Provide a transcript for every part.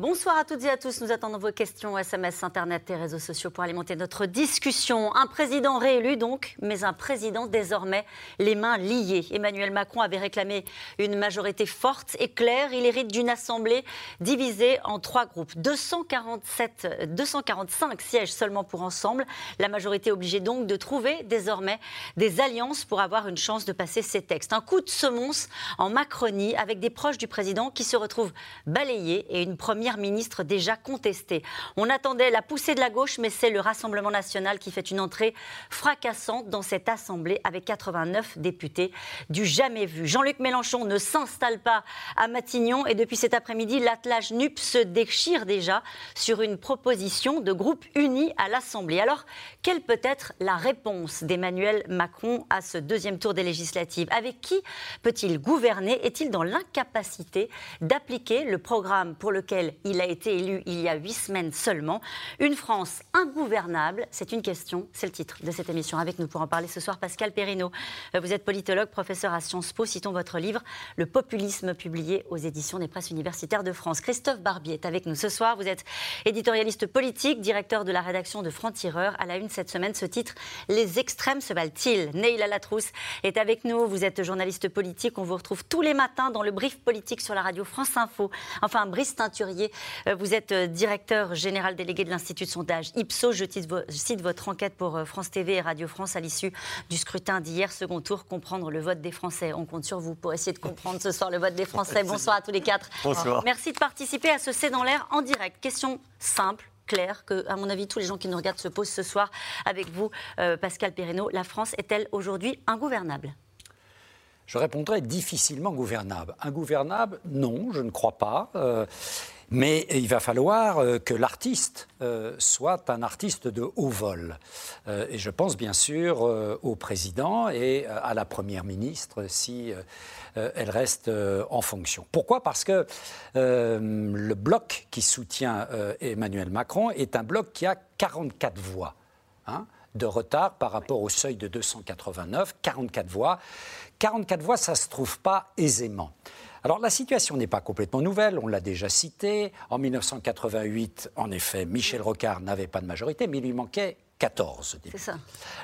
Bonsoir à toutes et à tous. Nous attendons vos questions, SMS, Internet et réseaux sociaux pour alimenter notre discussion. Un président réélu donc, mais un président désormais les mains liées. Emmanuel Macron avait réclamé une majorité forte et claire. Il hérite d'une assemblée divisée en trois groupes. 247, 245 sièges seulement pour ensemble. La majorité obligée donc de trouver désormais des alliances pour avoir une chance de passer ces textes. Un coup de semonce en Macronie avec des proches du président qui se retrouvent balayés et une première ministre déjà contestée. On attendait la poussée de la gauche, mais c'est le Rassemblement national qui fait une entrée fracassante dans cette Assemblée avec 89 députés du jamais vu. Jean-Luc Mélenchon ne s'installe pas à Matignon et depuis cet après-midi, l'attelage NUP se déchire déjà sur une proposition de groupe uni à l'Assemblée. Alors, quelle peut être la réponse d'Emmanuel Macron à ce deuxième tour des législatives? Avec qui peut-il gouverner? Est-il dans l'incapacité d'appliquer le programme pour lequel il a été élu il y a huit semaines seulement. Une France ingouvernable, c'est une question, c'est le titre de cette émission. Avec nous pour en parler ce soir, Pascal Perrineau. Vous êtes politologue, professeur à Sciences Po. Citons votre livre, Le populisme, publié aux éditions des presses universitaires de France. Christophe Barbier est avec nous ce soir. Vous êtes éditorialiste politique, directeur de la rédaction de Franc-Tireur. À la une cette semaine, ce titre, Les extrêmes se valent-ils Neil Latrousse est avec nous. Vous êtes journaliste politique. On vous retrouve tous les matins dans le brief politique sur la radio France Info. Enfin, Brice Teinturier euh, vous êtes euh, directeur général délégué de l'Institut de sondage Ipsos. Je cite votre enquête pour euh, France TV et Radio France à l'issue du scrutin d'hier, second tour, comprendre le vote des Français. On compte sur vous pour essayer de comprendre ce soir le vote des Français. Bonsoir à tous les quatre. Bonsoir. Merci de participer à ce C'est dans l'air en direct. Question simple claire que, à mon avis, tous les gens qui nous regardent se posent ce soir avec vous, Pascal Perrineau. La France est-elle aujourd'hui ingouvernable? Je répondrai difficilement gouvernable. Ingouvernable, non, je ne crois pas. Mais il va falloir euh, que l'artiste euh, soit un artiste de haut vol. Euh, et je pense bien sûr au président et à la première ministre si elle reste en fonction. Pourquoi? Parce que le bloc qui soutient Emmanuel Macron est un bloc qui a 44 voix. Hein, de retard par rapport au seuil de 289, 44 voix. 44 voix, ça ne se trouve pas aisément. Alors la situation n'est pas complètement nouvelle, on l'a déjà cité. En 1988, en effet, Michel Rocard n'avait pas de majorité, mais il lui manquait 14 C'est ça.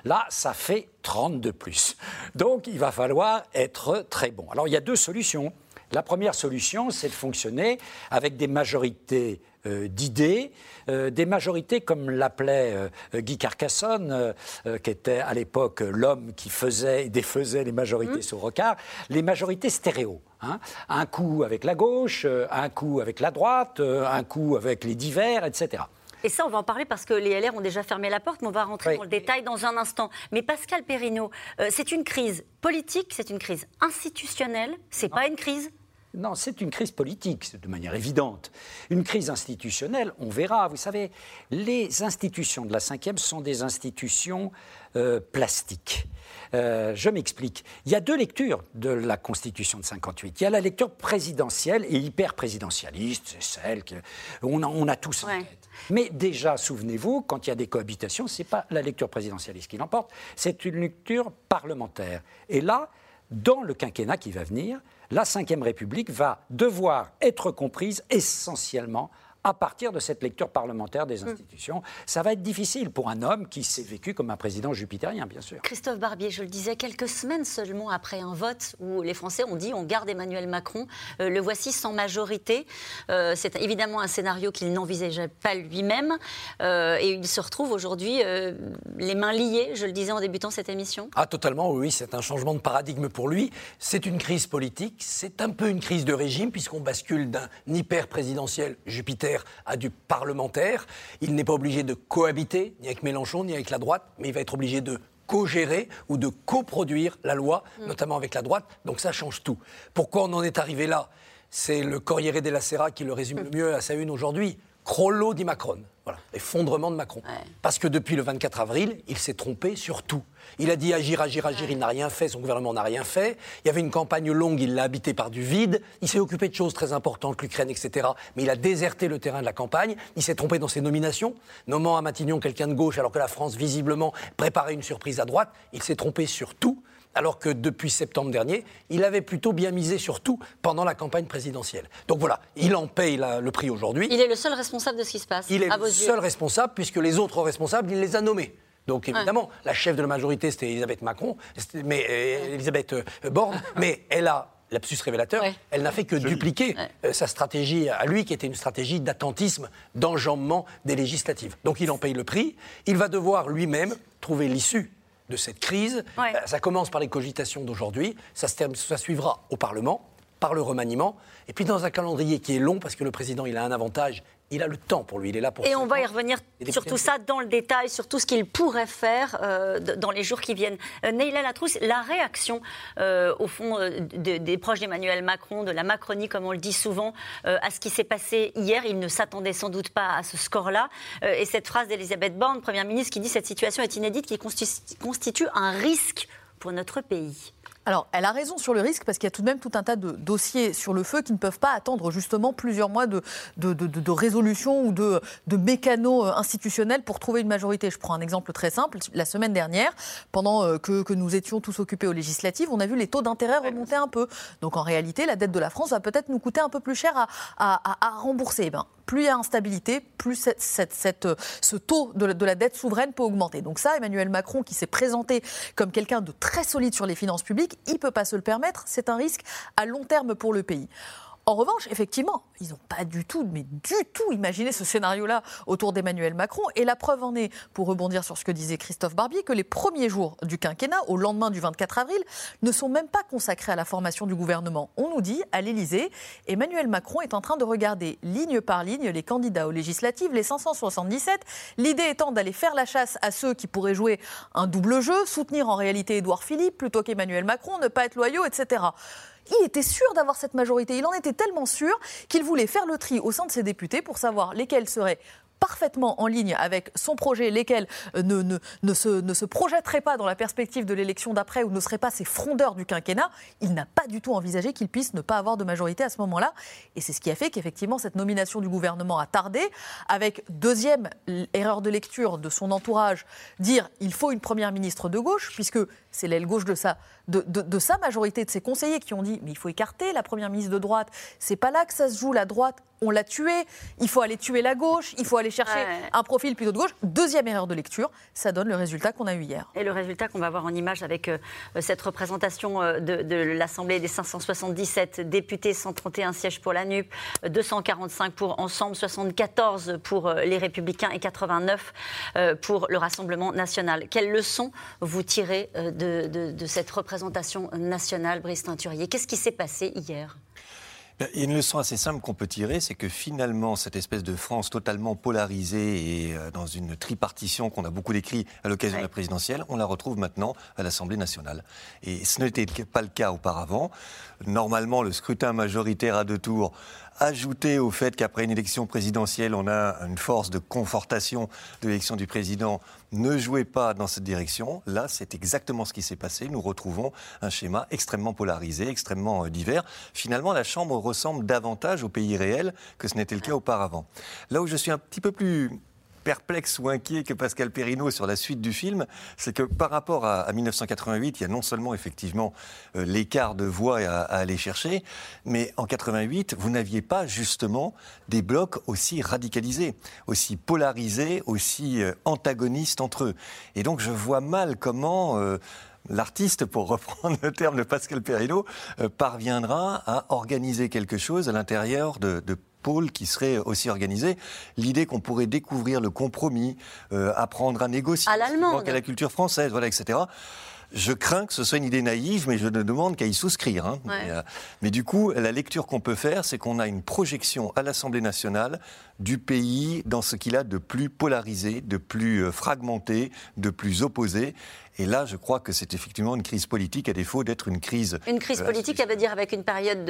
Là, ça fait 30 de plus. Donc il va falloir être très bon. Alors il y a deux solutions. La première solution, c'est de fonctionner avec des majorités d'idées, euh, des majorités comme l'appelait euh, Guy Carcassonne, qui était à l'époque l'homme qui faisait et défaisait les majorités mmh. sous Rocard, les majorités stéréo. Hein. un coup avec la gauche, un coup avec la droite, un coup avec les divers, etc. Et ça, on va en parler parce que les LR ont déjà fermé la porte, mais on va rentrer dans le détail dans un instant. Mais Pascal Perrineau, c'est une crise politique, c'est une crise institutionnelle, c'est pas une crise non, c'est une crise politique, de manière évidente. Une crise institutionnelle, on verra. Vous savez, les institutions de la cinquième sont des institutions euh, plastiques. Euh, je m'explique. Il y a deux lectures de la Constitution de 58. Il y a la lecture présidentielle et hyper présidentialiste, c'est celle qu'on a, on a tous en tête. Mais déjà, souvenez-vous, quand il y a des cohabitations, ce n'est pas la lecture présidentialiste qui l'emporte, c'est une lecture parlementaire. Et là, dans le quinquennat qui va venir, la Ve République va devoir être comprise essentiellement à partir de cette lecture parlementaire des hmm. institutions. Ça va être difficile pour un homme qui s'est vécu comme un président jupitérien, bien sûr. Christophe Barbier, je le disais, quelques semaines seulement après un vote où les Français ont dit on garde Emmanuel Macron, euh, le voici sans majorité. Euh, c'est évidemment un scénario qu'il n'envisageait pas lui-même euh, et il se retrouve aujourd'hui les mains liées, je le disais en débutant cette émission. Ah totalement, oui, c'est un changement de paradigme pour lui. C'est une crise politique, c'est un peu une crise de régime puisqu'on bascule d'un hyper présidentiel À du parlementaire. Il n'est pas obligé de cohabiter, ni avec Mélenchon, ni avec la droite, mais il va être obligé de co-gérer ou de coproduire la loi, mm. notamment avec la droite. Donc ça change tout. Pourquoi on en est arrivé là? C'est le Corriere della Sera qui le résume le mieux à sa une aujourd'hui. Crollo di Macron. Voilà. l'effondrement de Macron. Parce que depuis le 24 avril, il s'est trompé sur tout. Il a dit agir, agir, agir, il n'a rien fait, son gouvernement n'a rien fait. Il y avait une campagne longue, il l'a habité par du vide. Il s'est occupé de choses très importantes, l'Ukraine, etc. Mais il a déserté le terrain de la campagne. Il s'est trompé dans ses nominations, nommant à Matignon quelqu'un de gauche alors que la France, visiblement, préparait une surprise à droite. Il s'est trompé sur tout alors que depuis septembre dernier, il avait plutôt bien misé sur tout pendant la campagne présidentielle. Donc voilà, il en paye le prix aujourd'hui. Il est le seul responsable de ce qui se passe. Il est le seul responsable puisque les autres responsables, il les a nommés. Donc évidemment, la chef de la majorité, c'était Elisabeth Macron, mais euh, Elisabeth euh, Borne, mais elle a lapsus révélateur, elle n'a fait que dupliquer euh, sa stratégie à lui, qui était une stratégie d'attentisme, d'enjambement des législatives. Donc il en paye le prix. Il va devoir lui-même trouver l'issue de cette crise. Ça commence par les cogitations d'aujourd'hui, ça, ça suivra au Parlement, par le remaniement, et puis dans un calendrier qui est long, parce que le président, il a un avantage, il a le temps pour lui, il est là pour Et on va y revenir sur tout ça dans le détail, sur tout ce qu'il pourrait faire euh, dans les jours qui viennent. Euh, Neila Latrousse, la réaction, euh, au fond, des proches d'Emmanuel Macron, de la Macronie, comme on le dit souvent, à ce qui s'est passé hier, il ne s'attendait sans doute pas à ce score-là. et cette phrase d'Elisabeth Borne, Première ministre, qui dit cette situation est inédite, qui constitue un risque pour notre pays. Alors, elle a raison sur le risque parce qu'il y a tout de même tout un tas de dossiers sur le feu qui ne peuvent pas attendre justement plusieurs mois de, de, résolution ou de, de mécanos euh, institutionnels pour trouver une majorité. Je prends un exemple très simple. La semaine dernière, pendant euh, que, nous étions tous occupés aux législatives, on a vu les taux d'intérêt remonter un peu. Donc en réalité, la dette de la France va peut-être nous coûter un peu plus cher à, rembourser. Eh ben, plus il y a instabilité, plus cette, ce taux de, de, la dette souveraine peut augmenter. Donc ça, Emmanuel Macron, qui s'est présenté comme quelqu'un de très solide sur les finances publiques, il ne peut pas se le permettre. C'est un risque à long terme pour le pays. En revanche, effectivement, ils n'ont pas du tout, mais du tout imaginé ce scénario-là autour d'Emmanuel Macron. Et la preuve en est, pour rebondir sur ce que disait Christophe Barbier, que les premiers jours du quinquennat, au lendemain du 24 avril, ne sont même pas consacrés à la formation du gouvernement. On nous dit, à l'Élysée, Emmanuel Macron est en train de regarder ligne par ligne les candidats aux législatives, les 577, l'idée étant d'aller faire la chasse à ceux qui pourraient jouer un double jeu, soutenir en réalité Édouard Philippe plutôt qu'Emmanuel Macron, ne pas être loyaux, etc il était sûr d'avoir cette majorité. Il en était tellement sûr qu'il voulait faire le tri au sein de ses députés pour savoir lesquels seraient parfaitement en ligne avec son projet, lesquels euh, ne, ne, ne, se, ne se projetteraient pas dans la perspective de l'élection d'après ou ne seraient pas ces frondeurs du quinquennat, il n'a pas du tout envisagé qu'il puisse ne pas avoir de majorité à ce moment-là. Et c'est ce qui a fait qu'effectivement, cette nomination du gouvernement a tardé, avec deuxième erreur de lecture de son entourage, dire il faut une première ministre de gauche, puisque c'est l'aile gauche de sa, de, sa majorité, de ses conseillers qui ont dit mais il faut écarter la première ministre de droite. C'est pas là que ça se joue, la droite. On l'a tuée. Il faut aller tuer la gauche. Il faut aller chercher un profil plutôt de gauche. Deuxième erreur de lecture, ça donne le résultat qu'on a eu hier. Et le résultat qu'on va voir en image avec euh, cette représentation euh, de, l'Assemblée des 577 députés, 131 sièges pour la NUP, 245 pour Ensemble, 74 pour euh, les Républicains et 89 pour le Rassemblement national. Quelles leçons vous tirez de de, cette représentation nationale, Brice Teinturier? Qu'est-ce qui s'est passé hier? Il y a une leçon assez simple qu'on peut tirer, c'est que finalement, cette espèce de France totalement polarisée et euh, dans une tripartition qu'on a beaucoup décrit à l'occasion de la présidentielle, on la retrouve maintenant à l'Assemblée nationale. Et ce n'était pas le cas auparavant. Normalement, le scrutin majoritaire à deux tours ajouté au fait qu'après une élection présidentielle, on a une force de confortation de l'élection du président, ne jouait pas dans cette direction. Là, c'est exactement ce qui s'est passé. Nous retrouvons un schéma extrêmement polarisé, extrêmement euh, divers. Finalement, la Chambre ressemble davantage au pays réel que ce n'était le cas auparavant. Là où je suis un petit peu plus perplexe ou inquiet que Pascal Perrineau sur la suite du film, c'est que par rapport à, 1988, il y a non seulement effectivement euh, l'écart de voix à, aller chercher, mais en 88, vous n'aviez pas justement des blocs aussi radicalisés, aussi polarisés, aussi euh, antagonistes entre eux. Et donc je vois mal comment... Euh, l'artiste, pour reprendre le terme de Pascal Perrineau, parviendra à organiser quelque chose à l'intérieur de, de qui serait aussi organisé. L'idée qu'on pourrait découvrir le compromis, euh, apprendre à négocier, à à la culture française, voilà, etc. Je crains que ce soit une idée naïve, mais je ne demande qu'à y souscrire. Hein. Euh, mais, du coup, la lecture qu'on peut faire, c'est qu'on a une projection à l'Assemblée nationale du pays dans ce qu'il a de plus polarisé, de plus euh, fragmenté, de plus opposé. Et là, je crois que c'est effectivement une crise politique à défaut d'être une crise. Une crise politique, ça veut dire avec une période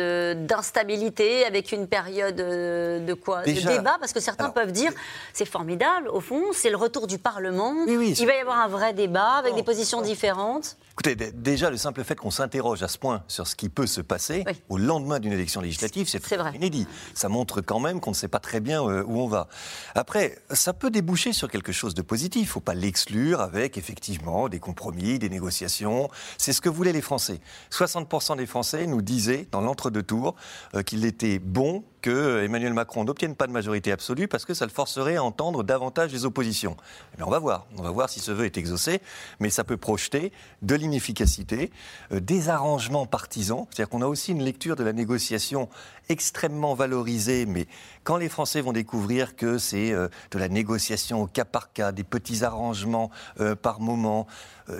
d'instabilité, avec une période de quoi? De débat Parce que certains peuvent dire c'est formidable, au fond, c'est le retour du Parlement. Il va y avoir un vrai débat avec des positions différentes. Écoutez, déjà, le simple fait qu'on s'interroge à ce point sur ce qui peut se passer au lendemain d'une élection législative, c'est inédit. Ça montre quand même qu'on ne sait pas très bien euh, où on va. Après, ça peut déboucher sur quelque chose de positif. Il ne faut pas l'exclure avec, effectivement, des compromis, des négociations. C'est ce que voulaient les Français. 60% des Français nous disaient, dans l'entre-deux tours, euh, qu'il était bon que Emmanuel Macron n'obtienne pas de majorité absolue parce que ça le forcerait à entendre davantage les oppositions. Eh on va voir. On va voir si ce vœu est exaucé. Mais ça peut projeter de l'inefficacité, euh, des arrangements partisans. C'est-à-dire qu'on a aussi une lecture de la négociation extrêmement valorisée. Mais quand les Français vont découvrir que c'est euh, de la négociation au cas par cas, des petits arrangements euh, par moment,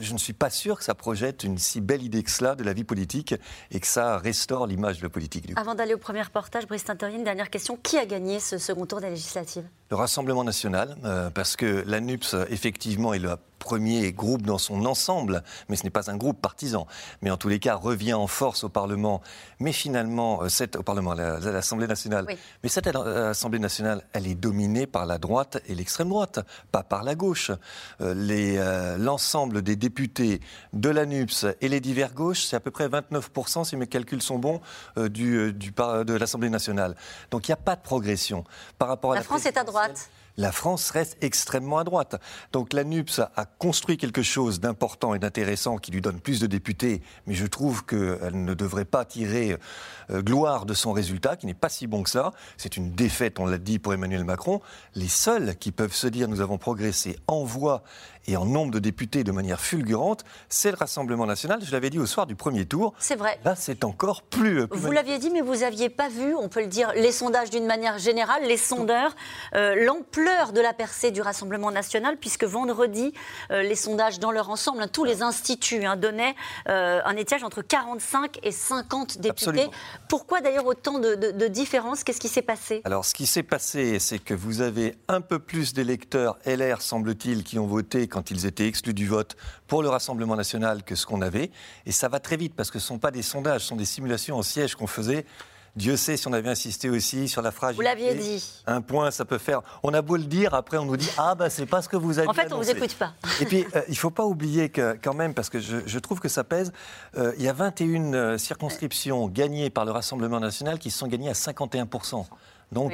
je ne suis pas sûr que ça projette une si belle idée que cela de la vie politique et que ça restaure l'image de la politique. Avant d'aller au premier reportage, Brice une dernière question. Qui a gagné ce second tour des législatives? Le Rassemblement national, euh, parce que la NUPS, effectivement, est le premier groupe dans son ensemble, mais ce n'est pas un groupe partisan. Mais en tous les cas, revient en force au Parlement. Mais finalement, euh, cette, au Parlement, à l'Assemblée nationale. Mais cette euh, Assemblée nationale, elle est dominée par la droite et l'extrême droite, pas par la gauche. L'ensemble des députés de la NUPS et les divers gauches, c'est à peu près 29%, si mes calculs sont bons, du, du, de l'Assemblée nationale. Donc il n'y a pas de progression par rapport à la, France est à droite la France reste extrêmement à droite. Donc la NUPS a construit quelque chose d'important et d'intéressant qui lui donne plus de députés, mais je trouve qu'elle ne devrait pas tirer euh, gloire de son résultat, qui n'est pas si bon que ça. C'est une défaite, on l'a dit, pour Emmanuel Macron. Les seuls qui peuvent se dire nous avons progressé en voix et en nombre de députés de manière fulgurante, c'est le Rassemblement national. Je l'avais dit au soir du premier tour. C'est vrai. Là, c'est encore plus. Euh, vous l'aviez dit, mais vous n'aviez pas vu, on peut le dire, les sondages d'une manière générale, les sondeurs, euh, l'ampleur de la percée du Rassemblement national, puisque vendredi, euh, les sondages dans leur ensemble, hein, tous les instituts hein, donnaient un étiage entre 45 et 50 députés. Pourquoi d'ailleurs autant de, de différences? Qu'est-ce qui s'est passé? Alors, ce qui s'est passé, c'est que vous avez un peu plus d'électeurs LR, semble-t-il, qui ont voté quand ils étaient exclus du vote pour le Rassemblement national que ce qu'on avait. Et ça va très vite parce que ce ne sont pas des sondages, ce sont des simulations en siège qu'on faisait. Dieu sait si on avait insisté aussi sur la fragilité. Vous l'aviez dit. Un point, ça peut faire. On a beau le dire, après on nous dit ah bah c'est pas ce que vous avez. En fait, on vous écoute pas. Et puis euh, il faut pas oublier que quand même parce que je, trouve que ça pèse. Euh, il y a 21 euh, circonscriptions gagnées par le Rassemblement national qui sont gagnées à 51 donc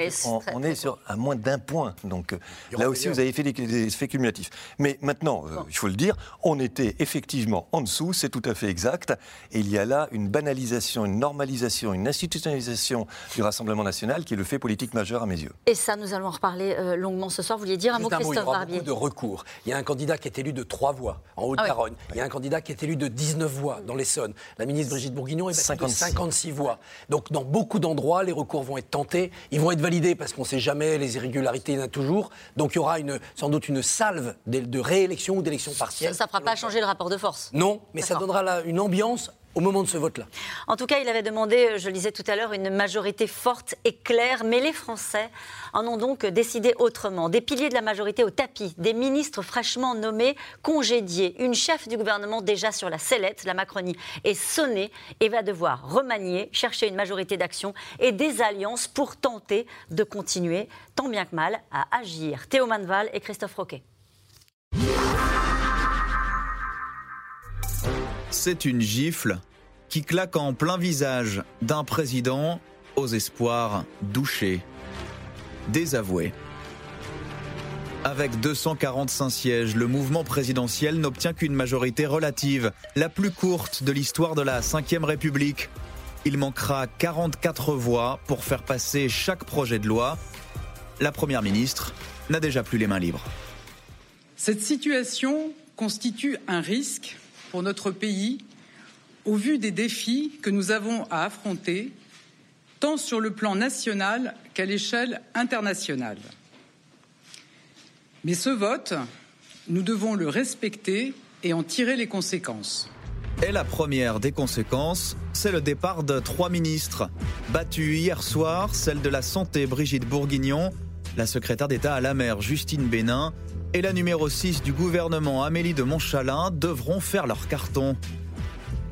on, est sur à moins d'un point. Donc là aussi, vous avez fait des, effets cumulatifs. Mais maintenant, euh, il faut le dire, on était effectivement en dessous, c'est tout à fait exact. Et il y a là une banalisation, une normalisation, une institutionnalisation du Rassemblement national qui est le fait politique majeur à mes yeux. Et ça, nous allons en reparler euh, longuement ce soir. Vous vouliez dire un mot, Christophe Barbier Il y a beaucoup de recours. Il y a un candidat qui est élu de trois voix en Haute-Garonne. Ah il y a un candidat qui est élu de 19 voix dans l'Essonne. La ministre Brigitte Bourguignon est battue de 56 voix. Donc dans beaucoup d'endroits, les recours vont être tentés vont être validés parce qu'on ne sait jamais, les irrégularités, il y en a toujours. Donc il y aura une, sans doute une salve de, réélection ou d'élection partielle. Ça ne fera pas changer le rapport de force Non, mais ça donnera là une ambiance au moment de ce vote-là. En tout cas, il avait demandé, je le disais tout à l'heure, une majorité forte et claire, mais les Français en ont donc décidé autrement. Des piliers de la majorité au tapis, des ministres fraîchement nommés, congédiés, une chef du gouvernement déjà sur la sellette, la Macronie, est sonnée et va devoir remanier, chercher une majorité d'action et des alliances pour tenter de continuer, tant bien que mal, à agir. Théo Manval et Christophe Roquet. C'est une gifle qui claque en plein visage d'un président aux espoirs douchés, désavoués. Avec 245 sièges, le mouvement présidentiel n'obtient qu'une majorité relative, la plus courte de l'histoire de la Ve République. Il manquera 44 voix pour faire passer chaque projet de loi. La Première ministre n'a déjà plus les mains libres. Cette situation constitue un risque pour notre pays au vu des défis que nous avons à affronter, tant sur le plan national qu'à l'échelle internationale. Mais ce vote, nous devons le respecter et en tirer les conséquences. Et la première des conséquences, c'est le départ de trois ministres. Battue hier soir, celle de la Santé Brigitte Bourguignon la secrétaire d'État à la mer Justine Bénin et la numéro 6 du gouvernement Amélie de Montchalin devront faire leur carton.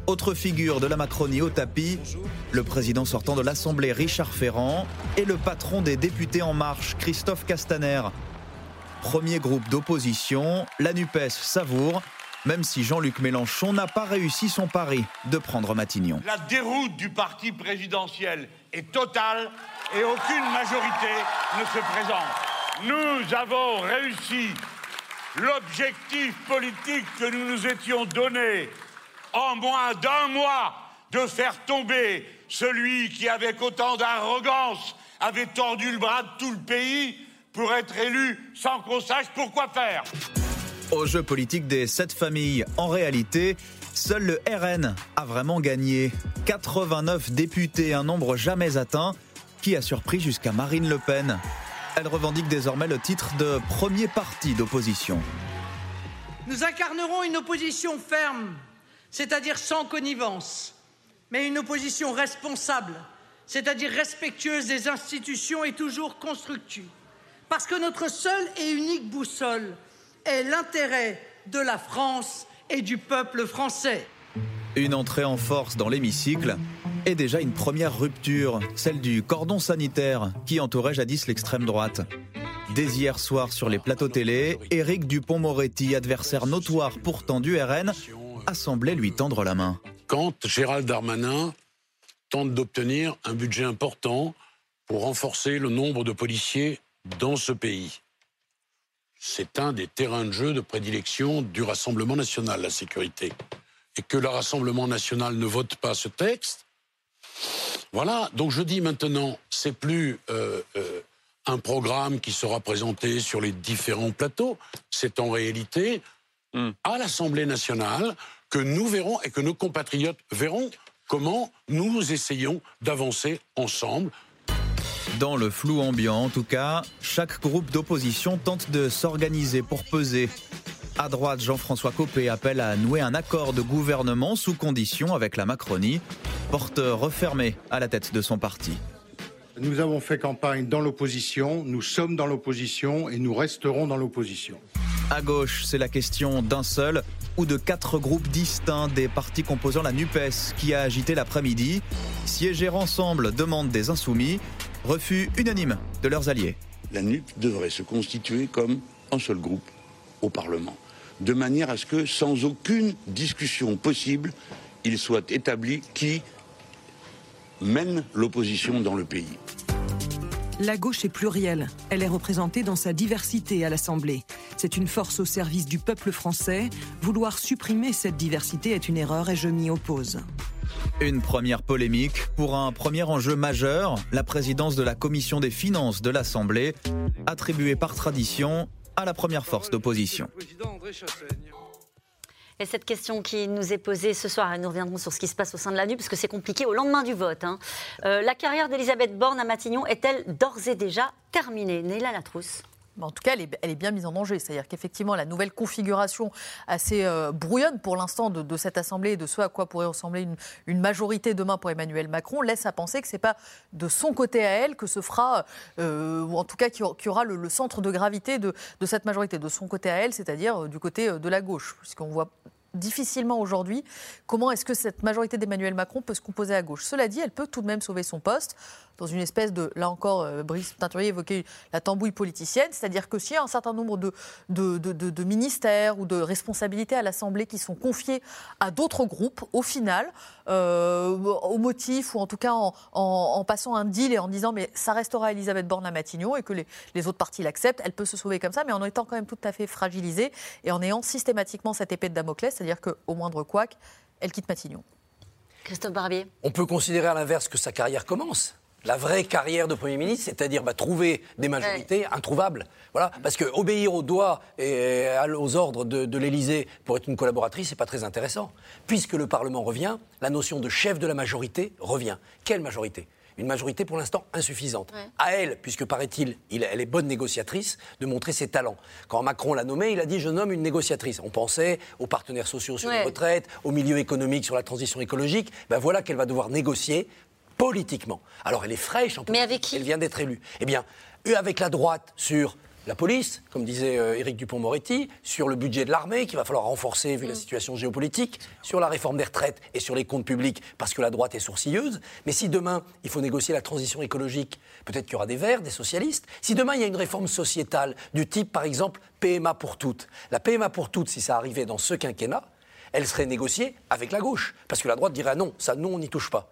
Autre figure de la Macronie au tapis, le président sortant de l'Assemblée Richard Ferrand et le patron des députés En Marche Christophe Castaner. Premier groupe d'opposition, la NUPES savoure, même si Jean-Luc Mélenchon n'a pas réussi son pari de prendre Matignon. La déroute du parti présidentiel est totale et aucune majorité ne se présente. Nous avons réussi l'objectif politique que nous nous étions donné en moins d'un mois de faire tomber celui qui, avec autant d'arrogance, avait tordu le bras de tout le pays pour être élu sans qu'on sache pourquoi faire. Au jeu politique des sept familles, en réalité, seul le RN a vraiment gagné. 89 députés, un nombre jamais atteint, qui a surpris jusqu'à Marine Le Pen. Elle revendique désormais le titre de premier parti d'opposition. Nous incarnerons une opposition ferme, c'est-à-dire sans connivence, mais une opposition responsable, c'est-à-dire respectueuse des institutions et toujours constructive. Parce que notre seule et unique boussole est l'intérêt de la France et du peuple français. Une entrée en force dans l'hémicycle et déjà une première rupture, celle du cordon sanitaire qui entourait jadis l'extrême droite. Dès hier soir sur les plateaux télé, Éric Dupont-Moretti, adversaire notoire pourtant du RN, a semblé lui tendre la main. Quand Gérald Darmanin tente d'obtenir un budget important pour renforcer le nombre de policiers dans ce pays. C'est un des terrains de jeu de prédilection du Rassemblement national, la sécurité. Et que le Rassemblement national ne vote pas ce texte, voilà, donc je dis maintenant, c'est plus euh, euh, un programme qui sera présenté sur les différents plateaux, c'est en réalité Hmm. à l'Assemblée nationale que nous verrons et que nos compatriotes verront comment nous essayons d'avancer ensemble Dans le flou ambiant, en tout cas, chaque groupe d'opposition tente de s'organiser pour peser. À droite, Jean-François Copé appelle à nouer un accord de gouvernement sous condition avec la Macronie, porte refermée à la tête de son parti. Nous avons fait campagne dans l'opposition, nous sommes dans l'opposition et nous resterons dans l'opposition. À gauche, c'est la question d'un seul ou de quatre groupes distincts des partis composant la NUPES qui a agité l'après-midi. Siéger ensemble demande des insoumis, refus unanime de leurs alliés. La NUP devrait se constituer comme un seul groupe au Parlement, de manière à ce que, sans aucune discussion possible, il soit établi qui mène l'opposition dans le pays. La gauche est plurielle. Elle est représentée dans sa diversité à l'Assemblée. C'est une force au service du peuple français. Vouloir supprimer cette diversité est une erreur et je m'y oppose. Une première polémique pour un premier enjeu majeur, la présidence de la commission des finances de l'Assemblée, attribuée par tradition à la première force d'opposition. Et cette question qui nous est posée ce soir, nous reviendrons sur ce qui se passe au sein de la NUP, parce que c'est compliqué au lendemain du vote. hein. Euh, la carrière d'Elisabeth Borne à Matignon est-elle d'ores et déjà terminée? Néla Latrousse En tout cas, elle est, bien mise en danger. C'est-à-dire qu'effectivement, la nouvelle configuration assez euh, brouillonne pour l'instant de, cette Assemblée et de ce à quoi pourrait ressembler une, majorité demain pour Emmanuel Macron laisse à penser que ce n'est pas de son côté à elle que se fera, euh, ou en tout cas qui aura, le, centre de gravité de, de cette majorité, de son côté à elle, c'est-à-dire euh, du côté de la gauche. Puisqu'on voit difficilement aujourd'hui comment est-ce que cette majorité d'Emmanuel Macron peut se composer à gauche? Cela dit, elle peut tout de même sauver son poste dans une espèce de, là encore, euh, Brice Teinturier évoquait la tambouille politicienne, c'est-à-dire que s'il y a un certain nombre de, ministères ou de responsabilités à l'Assemblée qui sont confiés à d'autres groupes, au final, euh, au motif ou en tout cas en passant un deal et en disant mais ça restera Elisabeth Borne à Matignon et que les, les autres partis l'acceptent, elle peut se sauver comme ça, mais en étant quand même tout à fait fragilisée et en ayant systématiquement cette épée de Damoclès, c'est-à-dire qu'au moindre couac, elle quitte Matignon. Christophe Barbier On peut considérer à l'inverse que sa carrière commence. La vraie carrière de Premier ministre, c'est-à-dire bah, trouver des majorités introuvables. Voilà. Parce que obéir aux doigts et aux ordres de, de l'Élysée pour être une collaboratrice, c'est pas très intéressant. Puisque le Parlement revient, la notion de chef de la majorité revient. Quelle majorité? Une majorité pour l'instant insuffisante. À elle, puisque paraît-il, il- elle est bonne négociatrice, de montrer ses talents. Quand Macron l'a nommée, il a dit je nomme une négociatrice. On pensait aux partenaires sociaux sur les retraites, au milieu économique sur la transition écologique. Ben voilà qu'elle va devoir négocier politiquement. Alors elle est fraîche en Mais politique, avec qui Elle vient d'être élue. Eh bien, eux avec la droite sur la police, comme disait euh, Éric Dupont-Moretti, sur le budget de l'armée qu'il va falloir renforcer vu la situation géopolitique, sur la réforme des retraites et sur les comptes publics parce que la droite est sourcilleuse. Mais si demain il faut négocier la transition écologique, peut-être qu'il y aura des Verts, des socialistes. Si demain il y a une réforme sociétale du type par exemple PMA pour toutes, la PMA pour toutes, si ça arrivait dans ce quinquennat, elle serait négociée avec la gauche parce que la droite dirait ah non, ça non on n'y touche pas.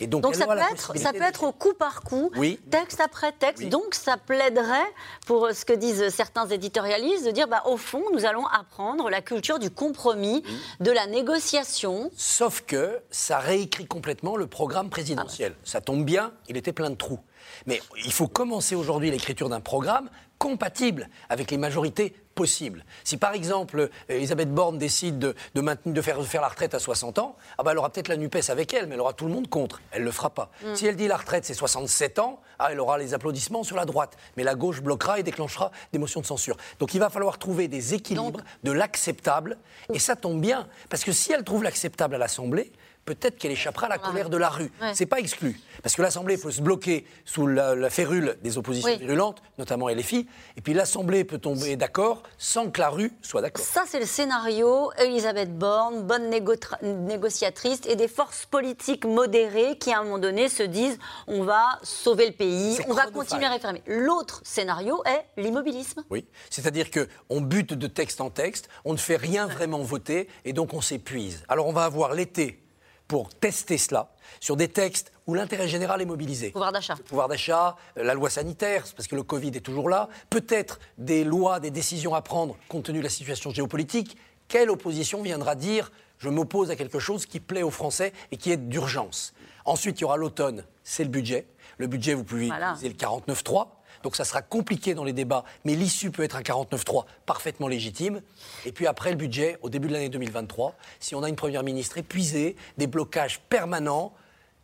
Et donc, ça peut, être, ça possibilité peut être au coup par coup, Oui. texte après texte. Oui. Donc ça plaiderait pour ce que disent certains éditorialistes de dire bah, au fond, nous allons apprendre la culture du compromis, de la négociation. Sauf que ça réécrit complètement le programme présidentiel. Ça tombe bien, il était plein de trous. Mais il faut commencer aujourd'hui l'écriture d'un programme compatible avec les majorités possibles. Si par exemple euh, Elisabeth Borne décide de, de maintenir- de faire, de faire la retraite à 60 ans, ah bah, elle aura peut-être la NUPES avec elle, mais elle aura tout le monde contre. Elle ne le fera pas. Mm. Si elle dit la retraite c'est 67 ans, ah, elle aura les applaudissements sur la droite. Mais la gauche bloquera et déclenchera des motions de censure. Donc il va falloir trouver des équilibres, de l'acceptable. Et ça tombe bien, parce que si elle trouve l'acceptable à l'Assemblée, peut-être qu'elle échappera à la colère de la rue. Ouais. C'est pas exclu. Parce que l'Assemblée peut se bloquer sous la, la férule des oppositions Oui. virulentes, notamment LFI, et puis l'Assemblée peut tomber d'accord sans que la rue soit d'accord. Ça, c'est le scénario. Elisabeth Borne, bonne négo- négociatrice, et des forces politiques modérées qui, à un moment donné, se disent on va sauver le pays, on va continuer à réformer. L'autre scénario est l'immobilisme. Oui, c'est-à-dire qu'on bute de texte en texte, on ne fait rien vraiment voter, et donc on s'épuise. Alors on va avoir l'été pour tester cela sur des textes où l'intérêt général est mobilisé. Pouvoir d'achat. Pouvoir d'achat, euh, la loi sanitaire, parce que le Covid est toujours là, peut-être des lois, des décisions à prendre compte tenu de la situation géopolitique. Quelle opposition viendra dire je m'oppose à quelque chose qui plaît aux Français et qui est d'urgence? Ensuite, il y aura l'automne, c'est le budget. Le budget, vous pouvez Voilà. utiliser le 49.3. Donc ça sera compliqué dans les débats, mais l'issue peut être un 49.3 parfaitement légitime. Et puis après le budget, au début de l'année 2023, si on a une première ministre épuisée, des blocages permanents,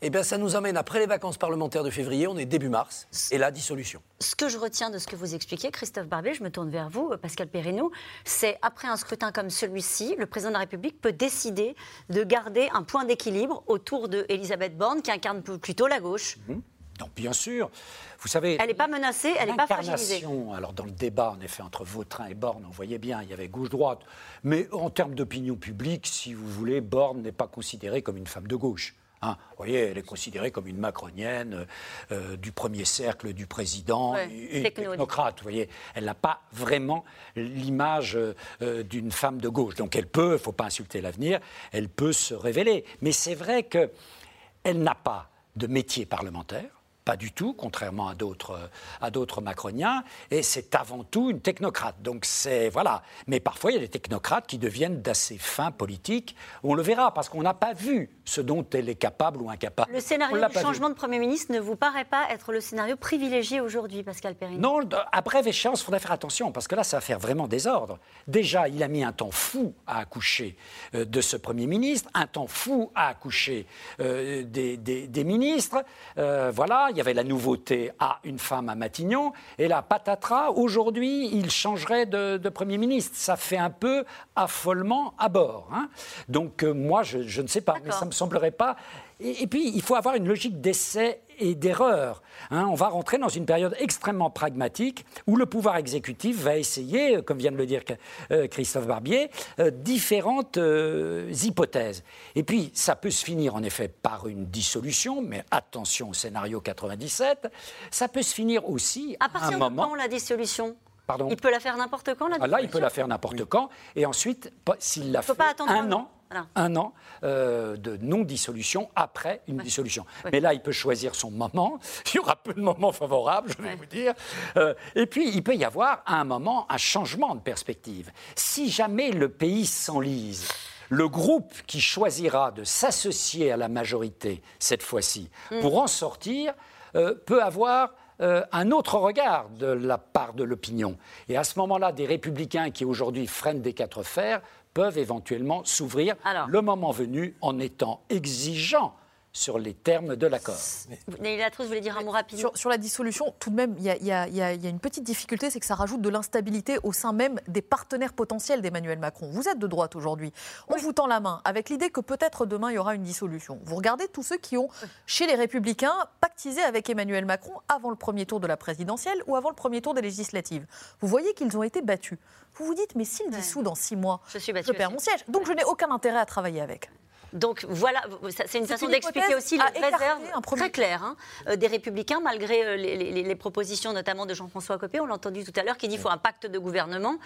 eh bien ça nous amène après les vacances parlementaires de février, on est début mars, et là, dissolution. Ce que je retiens de ce que vous expliquez, Christophe Barbier, je me tourne vers vous, euh, Pascal Perrineau, c'est après un scrutin comme celui-ci, le président de la République peut décider de garder un point d'équilibre autour de Elisabeth Borne, qui incarne plutôt la gauche. Donc, bien sûr, vous savez. Elle n'est pas menacée, elle n'est pas fragilisée. Alors dans le débat, en effet, entre Vautrin et Borne, on voyait bien, il y avait gauche-droite. Mais en termes d'opinion publique, si vous voulez, Borne n'est pas considérée comme une femme de gauche. hein. vous voyez, elle est considérée comme une macronienne euh, du premier cercle du président, Ouais, et- et techno. technocrate. Vous voyez, elle n'a pas vraiment l'image euh, euh, d'une femme de gauche. Donc elle peut, il ne faut pas insulter l'avenir, elle peut se révéler. Mais c'est vrai que elle n'a pas de métier parlementaire. Pas du tout, contrairement à d'autres, euh, à d'autres macroniens, et c'est avant tout une technocrate. Donc c'est voilà. Mais parfois il y a des technocrates qui deviennent d'assez fins politiques. On le verra parce qu'on n'a pas vu ce dont elle est capable ou incapable. Le scénario du vu. changement de Premier ministre ne vous paraît pas être le scénario privilégié aujourd'hui, Pascal Perrineau Non, à brève échéance, il faudrait faire attention, parce que là, ça va faire vraiment désordre. Déjà, il a mis un temps fou à accoucher euh, de ce Premier ministre, un temps fou à accoucher euh, des, des- des ministres. Euh, voilà, il y avait la nouveauté à une femme à Matignon, et là, patatras, aujourd'hui, il changerait de, de Premier ministre. Ça fait un peu affolement à bord. hein. Donc, euh, moi, je, je ne sais pas, mais ça me semblerait pas. Et, et puis, il faut avoir une logique d'essai et d'erreur. hein. on va rentrer dans une période extrêmement pragmatique où le pouvoir exécutif va essayer, comme vient de le dire euh, Christophe Barbier, euh, différentes euh, hypothèses. Et puis, ça peut se finir en effet par une dissolution, mais attention au scénario 97. Ça peut se finir aussi À à partir un de moment. quand la dissolution? Pardon? Il peut la faire n'importe quand, la Ah, là, il peut dissolution? la faire n'importe quand. Et ensuite, s'il l'a fait pas attendre un un an, un an euh, de non-dissolution après une dissolution. Mais là, il peut choisir son moment. Il y aura peu de moments favorables, je vais vous dire. Euh, et puis, il peut y avoir à un moment un changement de perspective. Si jamais le pays s'enlise, le groupe qui choisira de s'associer à la majorité cette fois-ci pour en sortir euh, peut avoir euh, un autre regard de la part de l'opinion. Et à ce moment-là, des républicains qui aujourd'hui freinent des quatre fers peuvent éventuellement s'ouvrir le moment venu en étant exigeants sur les termes de l'accord. Nelly Latrous, vous voulez dire un mot rapide Sur, sur la dissolution, tout de même, il y, a- y y y une petite difficulté, c'est que ça rajoute de l'instabilité au sein même des partenaires potentiels d'Emmanuel Macron. Vous êtes de droite aujourd'hui. On vous tend la main avec l'idée que peut-être demain il y aura une dissolution. Vous regardez tous ceux qui ont, chez les Républicains, pactisé avec Emmanuel Macron avant le premier tour de la présidentielle ou avant le premier tour des législatives. Vous voyez qu'ils ont été battus. Vous vous dites, mais s'il dissout dans six mois, Je suis perds mon siège. Donc je n'ai aucun intérêt à travailler avec. Donc voilà, c'est une façon d'expliquer aussi les réserves très claires hein, euh, des Républicains, malgré euh, les, les- les propositions notamment de Jean-François Copé, on l'a entendu tout à l'heure, qui dit qu'il faut un pacte de gouvernement.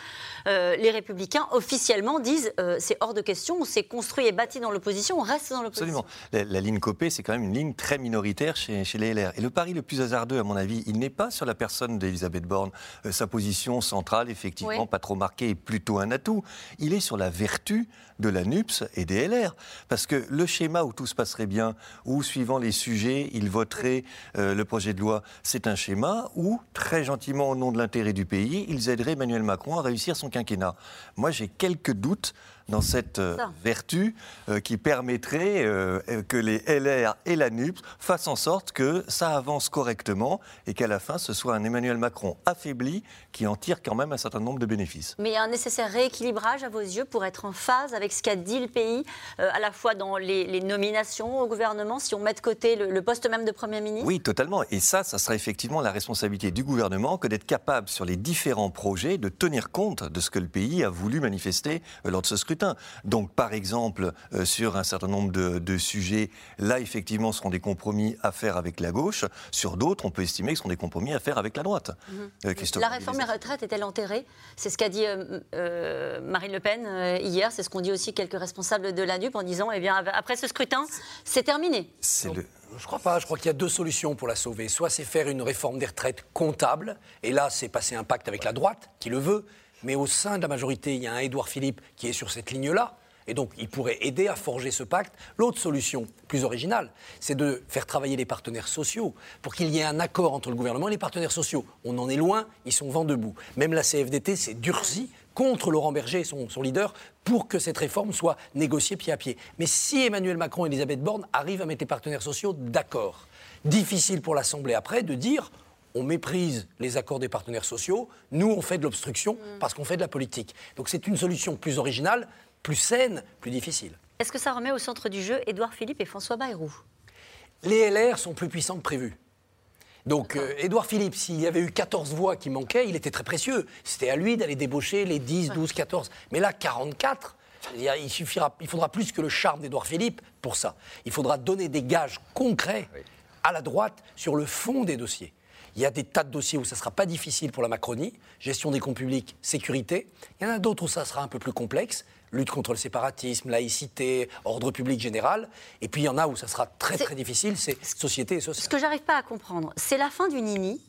Euh, les Républicains officiellement disent euh, c'est hors de question, on s'est construit et bâti dans l'opposition, on reste dans l'opposition. Absolument. La, la ligne Copé, c'est quand même une ligne très minoritaire chez, chez les LR. Et le pari le plus hasardeux, à mon avis, il n'est pas sur la personne d'Elisabeth Borne. Euh, sa position centrale, effectivement, Oui. pas trop marquée, est plutôt un atout. Il est sur la vertu de la NUPS et des LR. Parce que le schéma où tout se passerait bien, où suivant les sujets, ils voteraient euh, le projet de loi, c'est un schéma où, très gentiment, au nom de l'intérêt du pays, ils aideraient Emmanuel Macron à réussir son quinquennat. Moi, j'ai quelques doutes dans cette euh, vertu euh, qui permettrait euh, que les LR et la NUPS fassent en sorte que ça avance correctement et qu'à la fin, ce soit un Emmanuel Macron affaibli qui en tire quand même un certain nombre de bénéfices. Mais il y a un nécessaire rééquilibrage à vos yeux pour être en phase avec ce qu'a dit le pays, à la fois dans les, les nominations au gouvernement, si on met de côté le, le poste même de Premier ministre? Oui, totalement. Et ça, ça sera effectivement la responsabilité du gouvernement que d'être capable, sur les différents projets, de tenir compte de ce que le pays a voulu manifester lors de ce scrutin. Donc, par exemple, euh, sur un certain nombre de, de sujets, là, effectivement, ce seront des compromis à faire avec la gauche. Sur d'autres, on peut estimer que ce seront des compromis à faire avec la droite. Euh, Christophe La réforme des retraites est-elle enterrée? C'est ce qu'a dit euh, euh, Marine Le Pen euh, hier. C'est ce qu'ont dit aussi quelques responsables de la NUP en disant eh bien, après ce scrutin, c'est terminé. C'est le- Je crois pas. Je crois qu'il y a deux solutions pour la sauver. Soit c'est faire une réforme des retraites comptable, et là c'est passer un pacte avec la droite qui le veut. Mais au sein de la majorité, il y a un Édouard Philippe qui est sur cette ligne-là. Et donc, il pourrait aider à forger ce pacte. L'autre solution, plus originale, c'est de faire travailler les partenaires sociaux pour qu'il y ait un accord entre le gouvernement et les partenaires sociaux. On en est loin, ils sont vent debout. Même la CFDT s'est durcie contre Laurent Berger, son, son leader, pour que cette réforme soit négociée pied à pied. Mais si Emmanuel Macron et Elisabeth Borne arrivent à mettre les partenaires sociaux d'accord, difficile pour l'Assemblée après de dire on méprise les accords des partenaires sociaux, nous on fait de l'obstruction parce qu'on fait de la politique. Donc c'est une solution plus originale, plus saine, plus difficile. Est-ce que ça remet au centre du jeu Édouard Philippe et François Bayrou? Les LR sont plus puissants que prévu. Donc, euh, Édouard Philippe, s'il y avait eu 14 voix qui manquaient, il était très précieux. C'était à lui d'aller débaucher les 10, 12, 14. Mais là, 44, il, suffira, il faudra plus que le charme d'Édouard Philippe pour ça. Il faudra donner des gages concrets à la droite sur le fond des dossiers. Il y a des tas de dossiers où ça ne sera pas difficile pour la Macronie, gestion des comptes publics, sécurité. Il y en a d'autres où ça sera un peu plus complexe, lutte contre le séparatisme, laïcité, ordre public général. Et puis il y en a où ça sera très très difficile, c'est société et Ce sociale. que j'arrive pas à comprendre, c'est la fin du nini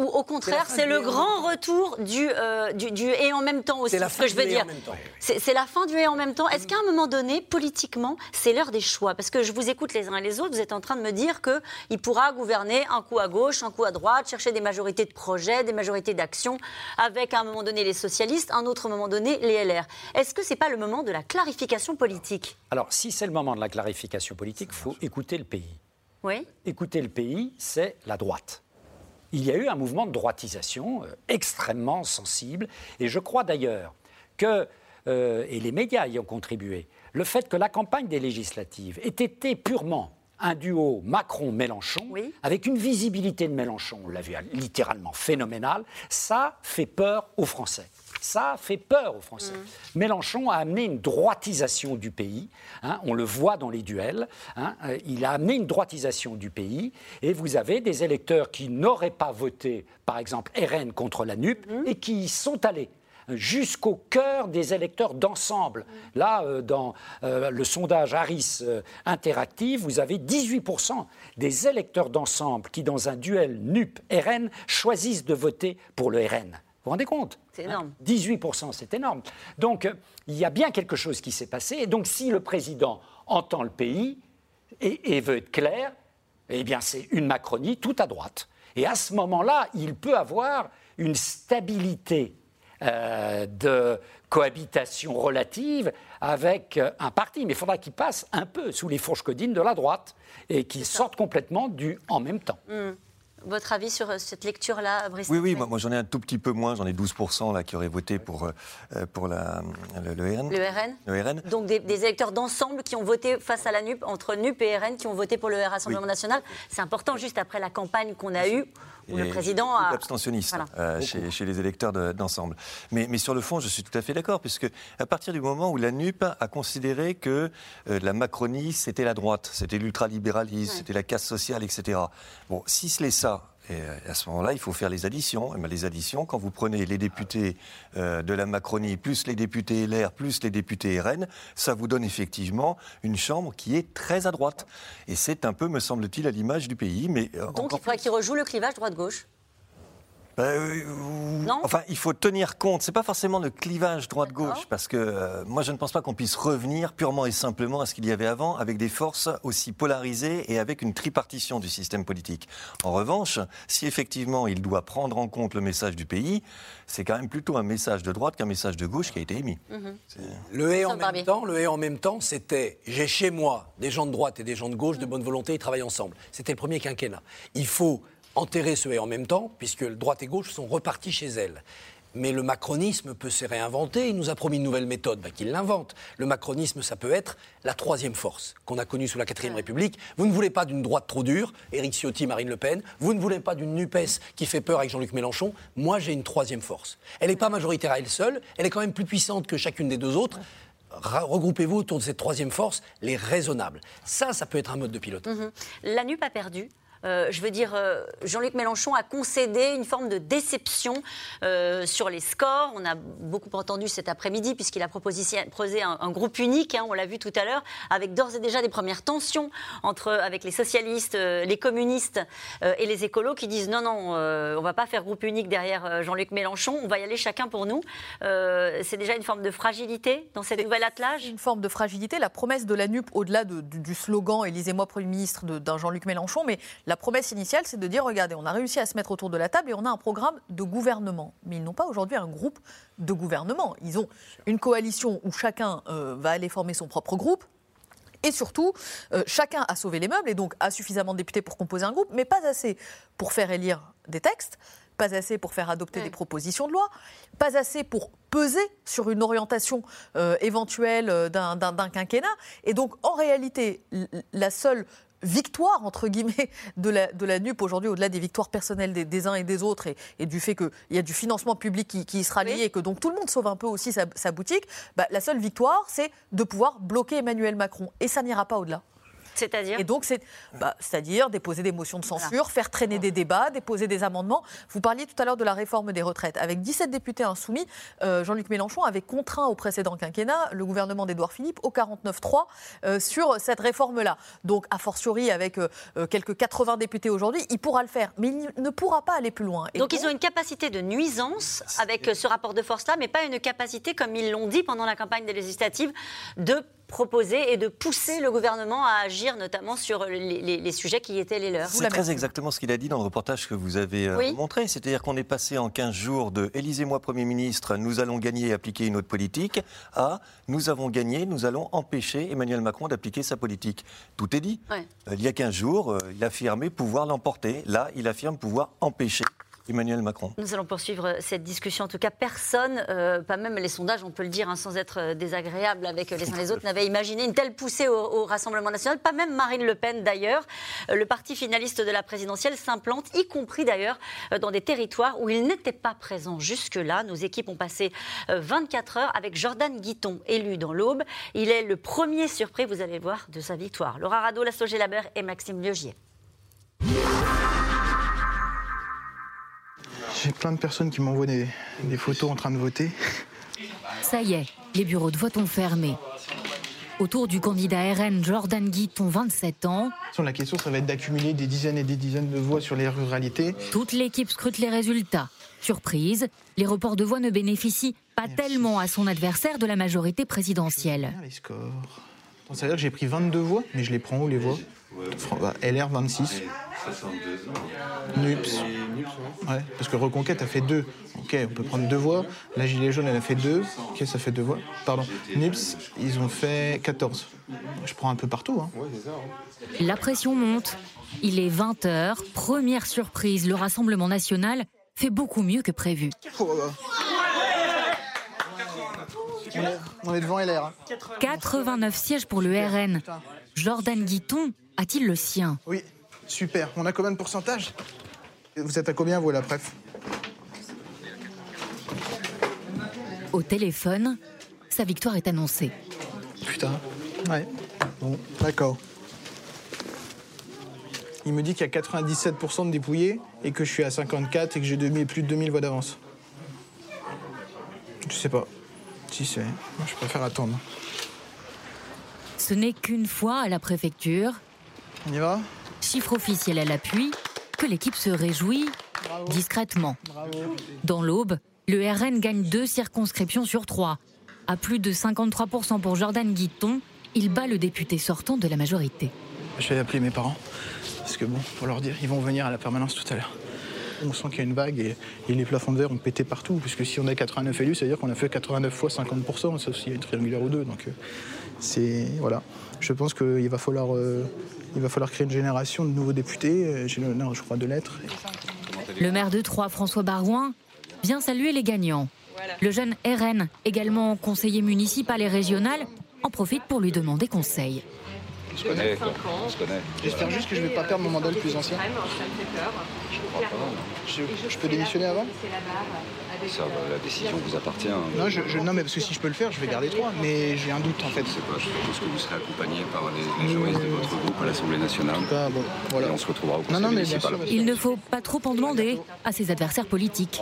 ou au contraire, c'est le grand retour du, euh, du, du et en même temps aussi, ce que je veux dire. en même temps. C'est la fin du et en même temps. Est-ce qu'à un moment donné, politiquement, c'est l'heure des choix? Parce que je vous écoute les uns et les autres, vous êtes en train de me dire qu'il pourra gouverner un coup à gauche, un coup à droite, chercher des majorités de projets, des majorités d'actions, avec à un moment donné les socialistes, un autre moment donné les LR. Est-ce que c'est pas le moment de la clarification politique? Alors, si c'est le moment de la clarification politique, il faut écouter le pays. Oui Écouter le pays, c'est la droite. Il y a eu un mouvement de droitisation euh, extrêmement sensible, et je crois d'ailleurs que, euh, et les médias y ont contribué, le fait que la campagne des législatives ait été purement un duo Macron-Mélenchon, Oui. avec une visibilité de Mélenchon, on l'a vu littéralement phénoménale, ça fait peur aux Français. Ça fait peur aux Français. Mélenchon a amené une droitisation du pays. hein, on le voit dans les duels. hein, euh, il a amené une droitisation du pays. Et vous avez des électeurs qui n'auraient pas voté, par exemple, RN contre la NUP, et qui y sont allés jusqu'au cœur des électeurs d'ensemble. Là, euh, dans euh, le sondage Harris euh, Interactive, vous avez 18% des électeurs d'ensemble qui, dans un duel NUP-RN, choisissent de voter pour le RN. Vous vous rendez compte C'est énorme. 18%, c'est énorme. Donc, euh, il y a bien quelque chose qui s'est passé. Et donc, si le président entend le pays et, et veut être clair, eh bien, c'est une Macronie tout à droite. Et à ce moment-là, il peut avoir une stabilité euh, de cohabitation relative avec euh, un parti. Mais il faudra qu'il passe un peu sous les fourches codines de la droite et qu'il sorte complètement du en même temps. Hmm. Votre avis sur euh, cette lecture-là, Brice Oui, oui, moi, moi, j'en ai un tout petit peu moins, j'en ai 12% là, qui auraient voté pour, euh, pour la, le, le RN. Le RN Le RN. Donc des, des électeurs d'ensemble qui ont voté face à la NUP, entre NUP et RN, qui ont voté pour le Rassemblement national. C'est important, juste après la campagne qu'on a eue, où le président a... d'abstentionnistes Voilà. euh, chez, chez les électeurs de- d'ensemble. Mais, mais sur le fond, je suis tout à fait d'accord, puisque à partir du moment où la NUP a considéré que euh, la Macronie, c'était la droite, c'était l'ultralibéralisme, c'était la casse sociale, etc. Bon, si ce n'est ça, et euh, à ce moment-là, il faut faire les additions. Et ben, les additions, quand vous prenez les députés euh, de la Macronie, plus les députés LR, plus les députés RN, ça vous donne effectivement une chambre qui est très à droite. Et c'est un peu, me semble-t-il, à l'image du pays. Mais euh, Donc il faudrait qu'il rejoue le clivage droite-gauche. Bah, euh, Non Enfin, il faut tenir compte. C'est pas forcément le clivage droite-gauche, parce que euh, moi, je ne pense pas qu'on puisse revenir purement et simplement à ce qu'il y avait avant, avec des forces aussi polarisées et avec une tripartition du système politique. En revanche, si effectivement il doit prendre en compte le message du pays, c'est quand même plutôt un message de droite qu'un message de gauche qui a été émis. Le et en Barbier. même temps, le et en même temps, c'était j'ai chez moi des gens de droite et des gens de gauche de bonne volonté, ils travaillent ensemble. C'était le premier quinquennat. Il faut enterrer ce et en même temps, puisque droite et gauche sont repartis chez elles. Mais le macronisme peut se réinventer. Il nous a promis une nouvelle méthode, bah, qu'il l'invente. Le macronisme, ça peut être la troisième force qu'on a connue sous la quatrième République. Vous ne voulez pas d'une droite trop dure, Éric Ciotti, Marine Le Pen. Vous ne voulez pas d'une NUPES qui fait peur avec Jean-Luc Mélenchon. Moi, j'ai une troisième force. Elle n'est pas majoritaire à elle seule. Elle est quand même plus puissante que chacune des deux autres. Regroupez-vous autour de cette troisième force, les raisonnables. Ça, ça peut être un mode de pilotage. Mhm. La NUP a perdu. Euh, je veux dire, euh, Jean-Luc Mélenchon a concédé une forme de déception euh, sur les scores. On a beaucoup entendu cet après-midi, puisqu'il a proposé, un, un groupe unique, hein, on l'a vu tout à l'heure, avec d'ores et déjà des premières tensions entre, avec les socialistes, les communistes et les écolos qui disent non, non, on va pas faire groupe unique derrière Jean-Luc Mélenchon, on va y aller chacun pour nous. C'est déjà une forme de fragilité dans cette nouvel attelage? Une forme de fragilité. La promesse de la NUP, au-delà de- du, du slogan Élisez-moi Premier ministre de- d'un Jean-Luc Mélenchon, mais la promesse initiale, c'est de dire regardez, on a réussi à se mettre autour de la table et on a un programme de gouvernement. Mais ils n'ont pas aujourd'hui un groupe de gouvernement. Ils ont une coalition où chacun euh, va aller former son propre groupe. Et surtout, euh, chacun a sauvé les meubles et donc a suffisamment de députés pour composer un groupe, mais pas assez pour faire élire des textes, pas assez pour faire adopter des propositions de loi, pas assez pour peser sur une orientation euh, éventuelle d'un quinquennat. Et donc, en réalité, la seule victoire, entre guillemets, de la, de la NUP aujourd'hui, au-delà des victoires personnelles des, des uns et des autres, et, et du fait qu'il y a du financement public qui, qui y sera lié, et que donc tout le monde sauve un peu aussi sa, sa boutique, bah, la seule victoire, c'est de pouvoir bloquer Emmanuel Macron. Et ça n'ira pas au-delà. C'est-à-dire Et donc, c'est, bah, c'est-à-dire déposer des motions de censure, faire traîner des débats, déposer des amendements. Vous parliez tout à l'heure de la réforme des retraites. Avec 17 députés insoumis, euh, Jean-Luc Mélenchon avait contraint au précédent quinquennat le gouvernement d'Édouard Philippe au 49-3 euh, sur cette réforme-là. Donc, a fortiori, avec euh, quelques 80 députés aujourd'hui, il pourra le faire. Mais il ne pourra pas aller plus loin. Et Donc ils ont une capacité de nuisance avec ce rapport de force-là, mais pas une capacité, comme ils l'ont dit pendant la campagne des législatives, de proposer et de pousser le gouvernement à agir, notamment sur les, les- les sujets qui étaient les leurs. C'est très exactement ce qu'il a dit dans le reportage que vous avez euh, Oui. montré. C'est-à-dire qu'on est passé en 15 jours de Élisez-moi Premier ministre, nous allons gagner et appliquer une autre politique, à nous avons gagné, nous allons empêcher Emmanuel Macron d'appliquer sa politique. Tout est dit. Ouais. Euh, il y a 15 jours, euh, il affirmait pouvoir l'emporter. Là, il affirme pouvoir empêcher Nous allons poursuivre cette discussion. En tout cas, personne, euh, pas même les sondages, on peut le dire hein, sans être euh, désagréable avec les uns les autres, n'avait imaginé une telle poussée au, Rassemblement national. Pas même Marine Le Pen d'ailleurs. Euh, le parti finaliste de la présidentielle s'implante, y compris d'ailleurs euh, dans des territoires où il n'était pas présent jusque-là. Nos équipes ont passé euh, 24 heures avec Jordan Guiton, élu dans l'Aube. Il est le premier surpris, vous allez le voir, de sa victoire. Laura Rado, Laszlo Labert et Maxime Liogier. J'ai plein de personnes qui m'envoient des, des photos en train de voter. Ça y est, les bureaux de vote ont fermé. Autour du candidat RN Jordan Guiton, 27 ans, La question, ça va être d'accumuler des dizaines et des dizaines de voix sur les ruralités. toute l'équipe scrute les résultats. Surprise, les reports de voix ne bénéficient pas tellement à son adversaire de la majorité présidentielle. Les scores. Ça veut dire que j'ai pris 22 voix, mais je les prends où les voix? Fran- LR 26. 62 ans. NUPS. Ouais, parce que Reconquête a fait deux. Ok, on peut prendre deux voix. La Gilet jaune, elle a fait deux. Ok, ça fait deux voix. Pardon. NUPS, ils ont fait 14. Je prends un peu partout. Hein. La pression monte. Il est 20h. Première surprise, le Rassemblement national fait beaucoup mieux que prévu. On est, on est devant LR. hein. 89 sièges pour le RN. Jordan Guiton a-t-il le sien? Oui, super. On a combien de pourcentage? Vous êtes à combien, vous, la préf Au téléphone, sa victoire est annoncée. Putain. Ouais. Bon, d'accord. Il me dit qu'il y a 97% de dépouillés et que je suis à 54 et que j'ai 2000 plus de 2000 voix d'avance. Je sais pas. Si c'est. Moi, je préfère attendre. Ce n'est qu'une fois à la préfecture, On y va? Chiffre officiel à l'appui, que l'équipe se réjouit discrètement. Dans l'Aube, le RN gagne deux circonscriptions sur trois. À plus de 53% pour Jordan Guiton, il bat le député sortant de la majorité. Je vais appeler mes parents. Parce que bon, faut leur dire, ils vont venir à la permanence tout à l'heure. On sent qu'il y a une vague et, et les plafonds de verre ont pété partout. Puisque si on a 89 élus, ça veut dire qu'on a fait 89 fois 50%, sauf s'il y a une triangulaire ou deux. Donc euh, c'est. Voilà. Je pense qu'il va falloir. euh, il va falloir créer une génération de nouveaux députés. Euh, J'ai l'honneur, je crois, de l'être. Le maire de Troyes, François Barouin, vient saluer les gagnants. Le jeune RN, également conseiller municipal et régional, en profite pour lui demander conseil. Quoi. J'espère juste que je vais pas perdre mon mandat le plus ancien. Je, je peux démissionner avant? Ça, bah, la décision vous appartient. hein. non, je, je- non, mais parce que si je peux le faire, je vais garder trois. Mais j'ai un doute en fait. C'est pas, je suppose que vous serez accompagné par les, les juristes de votre groupe à l'Assemblée nationale. bon, voilà. Et on se retrouvera au Conseil non, mais bien municipal. sûr, Il ne faut pas trop en demander à ses adversaires politiques.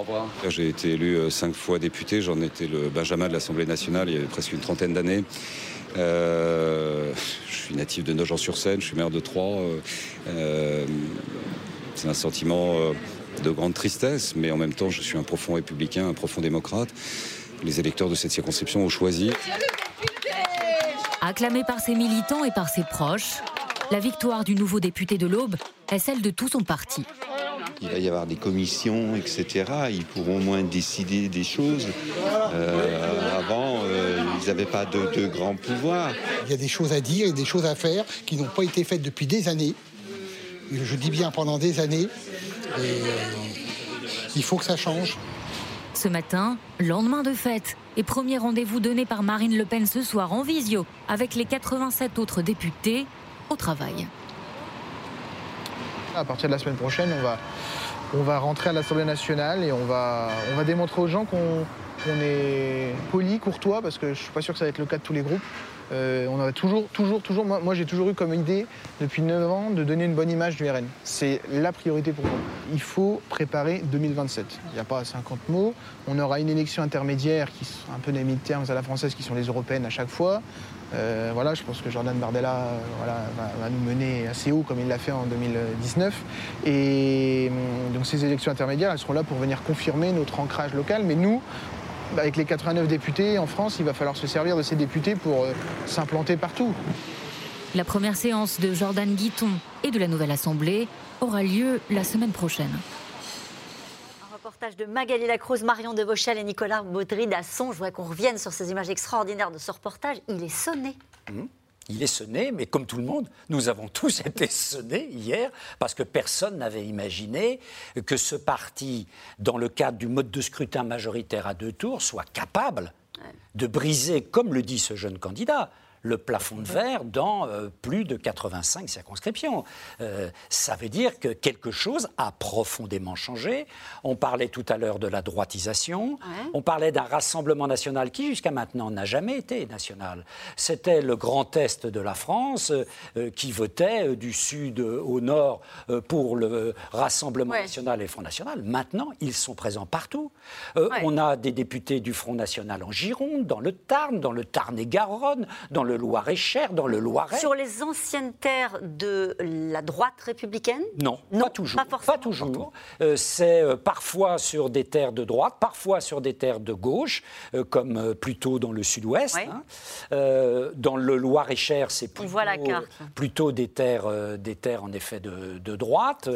J'ai été élu euh, cinq fois député, j'en étais le Benjamin de l'Assemblée nationale il y a presque une trentaine d'années. Euh, je suis natif de Nogent-sur-Seine, je suis maire de Troyes. euh, euh, c'est un sentiment euh, de grande tristesse, mais en même temps, je suis un profond républicain, un profond démocrate. Les électeurs de cette circonscription ont choisi. Acclamé par ses militants et par ses proches, la victoire du nouveau député de l'Aube est celle de tout son parti. Il va y avoir des commissions, etc. Ils pourront au moins décider des choses. Euh, avant, euh, ils n'avaient pas de, de grands pouvoirs. Il y a des choses à dire et des choses à faire qui n'ont pas été faites depuis des années. Je dis bien pendant des années. Et euh, il faut que ça change. Ce matin, lendemain de fête, et premier rendez-vous donné par Marine Le Pen ce soir en visio avec les 87 autres députés au travail. À partir de la semaine prochaine, on va, on va rentrer à l'Assemblée nationale et on va, on va démontrer aux gens qu'on est poli, courtois, parce que je suis pas sûr que ça va être le cas de tous les groupes. Euh, on a toujours, toujours, toujours. Moi, j'ai toujours eu comme idée, depuis 9 ans, de donner une bonne image du RN. C'est la priorité pour moi. Il faut préparer 2027. Il n'y a pas 50 mots. On aura une élection intermédiaire qui sont un peu des midterms à la française, qui sont les européennes à chaque fois. Euh, voilà, je pense que Jordan Bardella euh, va, nous mener assez haut comme il l'a fait en 2019. Et hum, donc ces élections intermédiaires, elles seront là pour venir confirmer notre ancrage local. Mais nous, avec les 89 députés en France, il va falloir se servir de ces députés pour euh, s'implanter partout. La première séance de Jordan Guiton et de la nouvelle Assemblée aura lieu la semaine prochaine. Un reportage de Magali Lacruz, Marion Devauchel et Nicolas Baudry d'Asson. Je voudrais qu'on revienne sur ces images extraordinaires de ce reportage. Il est sonné. Mmh. Il est sonné, mais comme tout le monde, nous avons tous été sonnés hier parce que personne n'avait imaginé que ce parti, dans le cadre du mode de scrutin majoritaire à deux tours, soit capable de briser, comme le dit ce jeune candidat, le plafond de verre dans euh, plus de 85 circonscriptions. Euh, ça veut dire que quelque chose a profondément changé. On parlait tout à l'heure de la droitisation. On parlait d'un rassemblement national qui, jusqu'à maintenant, n'a jamais été national. C'était le grand est de la France euh, qui votait du sud au nord pour le Rassemblement Ouais. national et le Front national. Maintenant, ils sont présents partout. Ouais. On a des députés du Front national en Gironde, dans le Tarn, dans le Tarn-et-Garonne, dans le Loir-et-Cher, dans le Loiret. Sur les anciennes terres de la droite républicaine Non, pas toujours. Pas, toujours. Euh, c'est euh, parfois sur des terres de droite, parfois sur des terres de gauche, euh, comme plutôt dans le sud-ouest. hein. Dans le Loir-et-Cher, c'est plutôt, des, terres, des terres en effet de, de droite.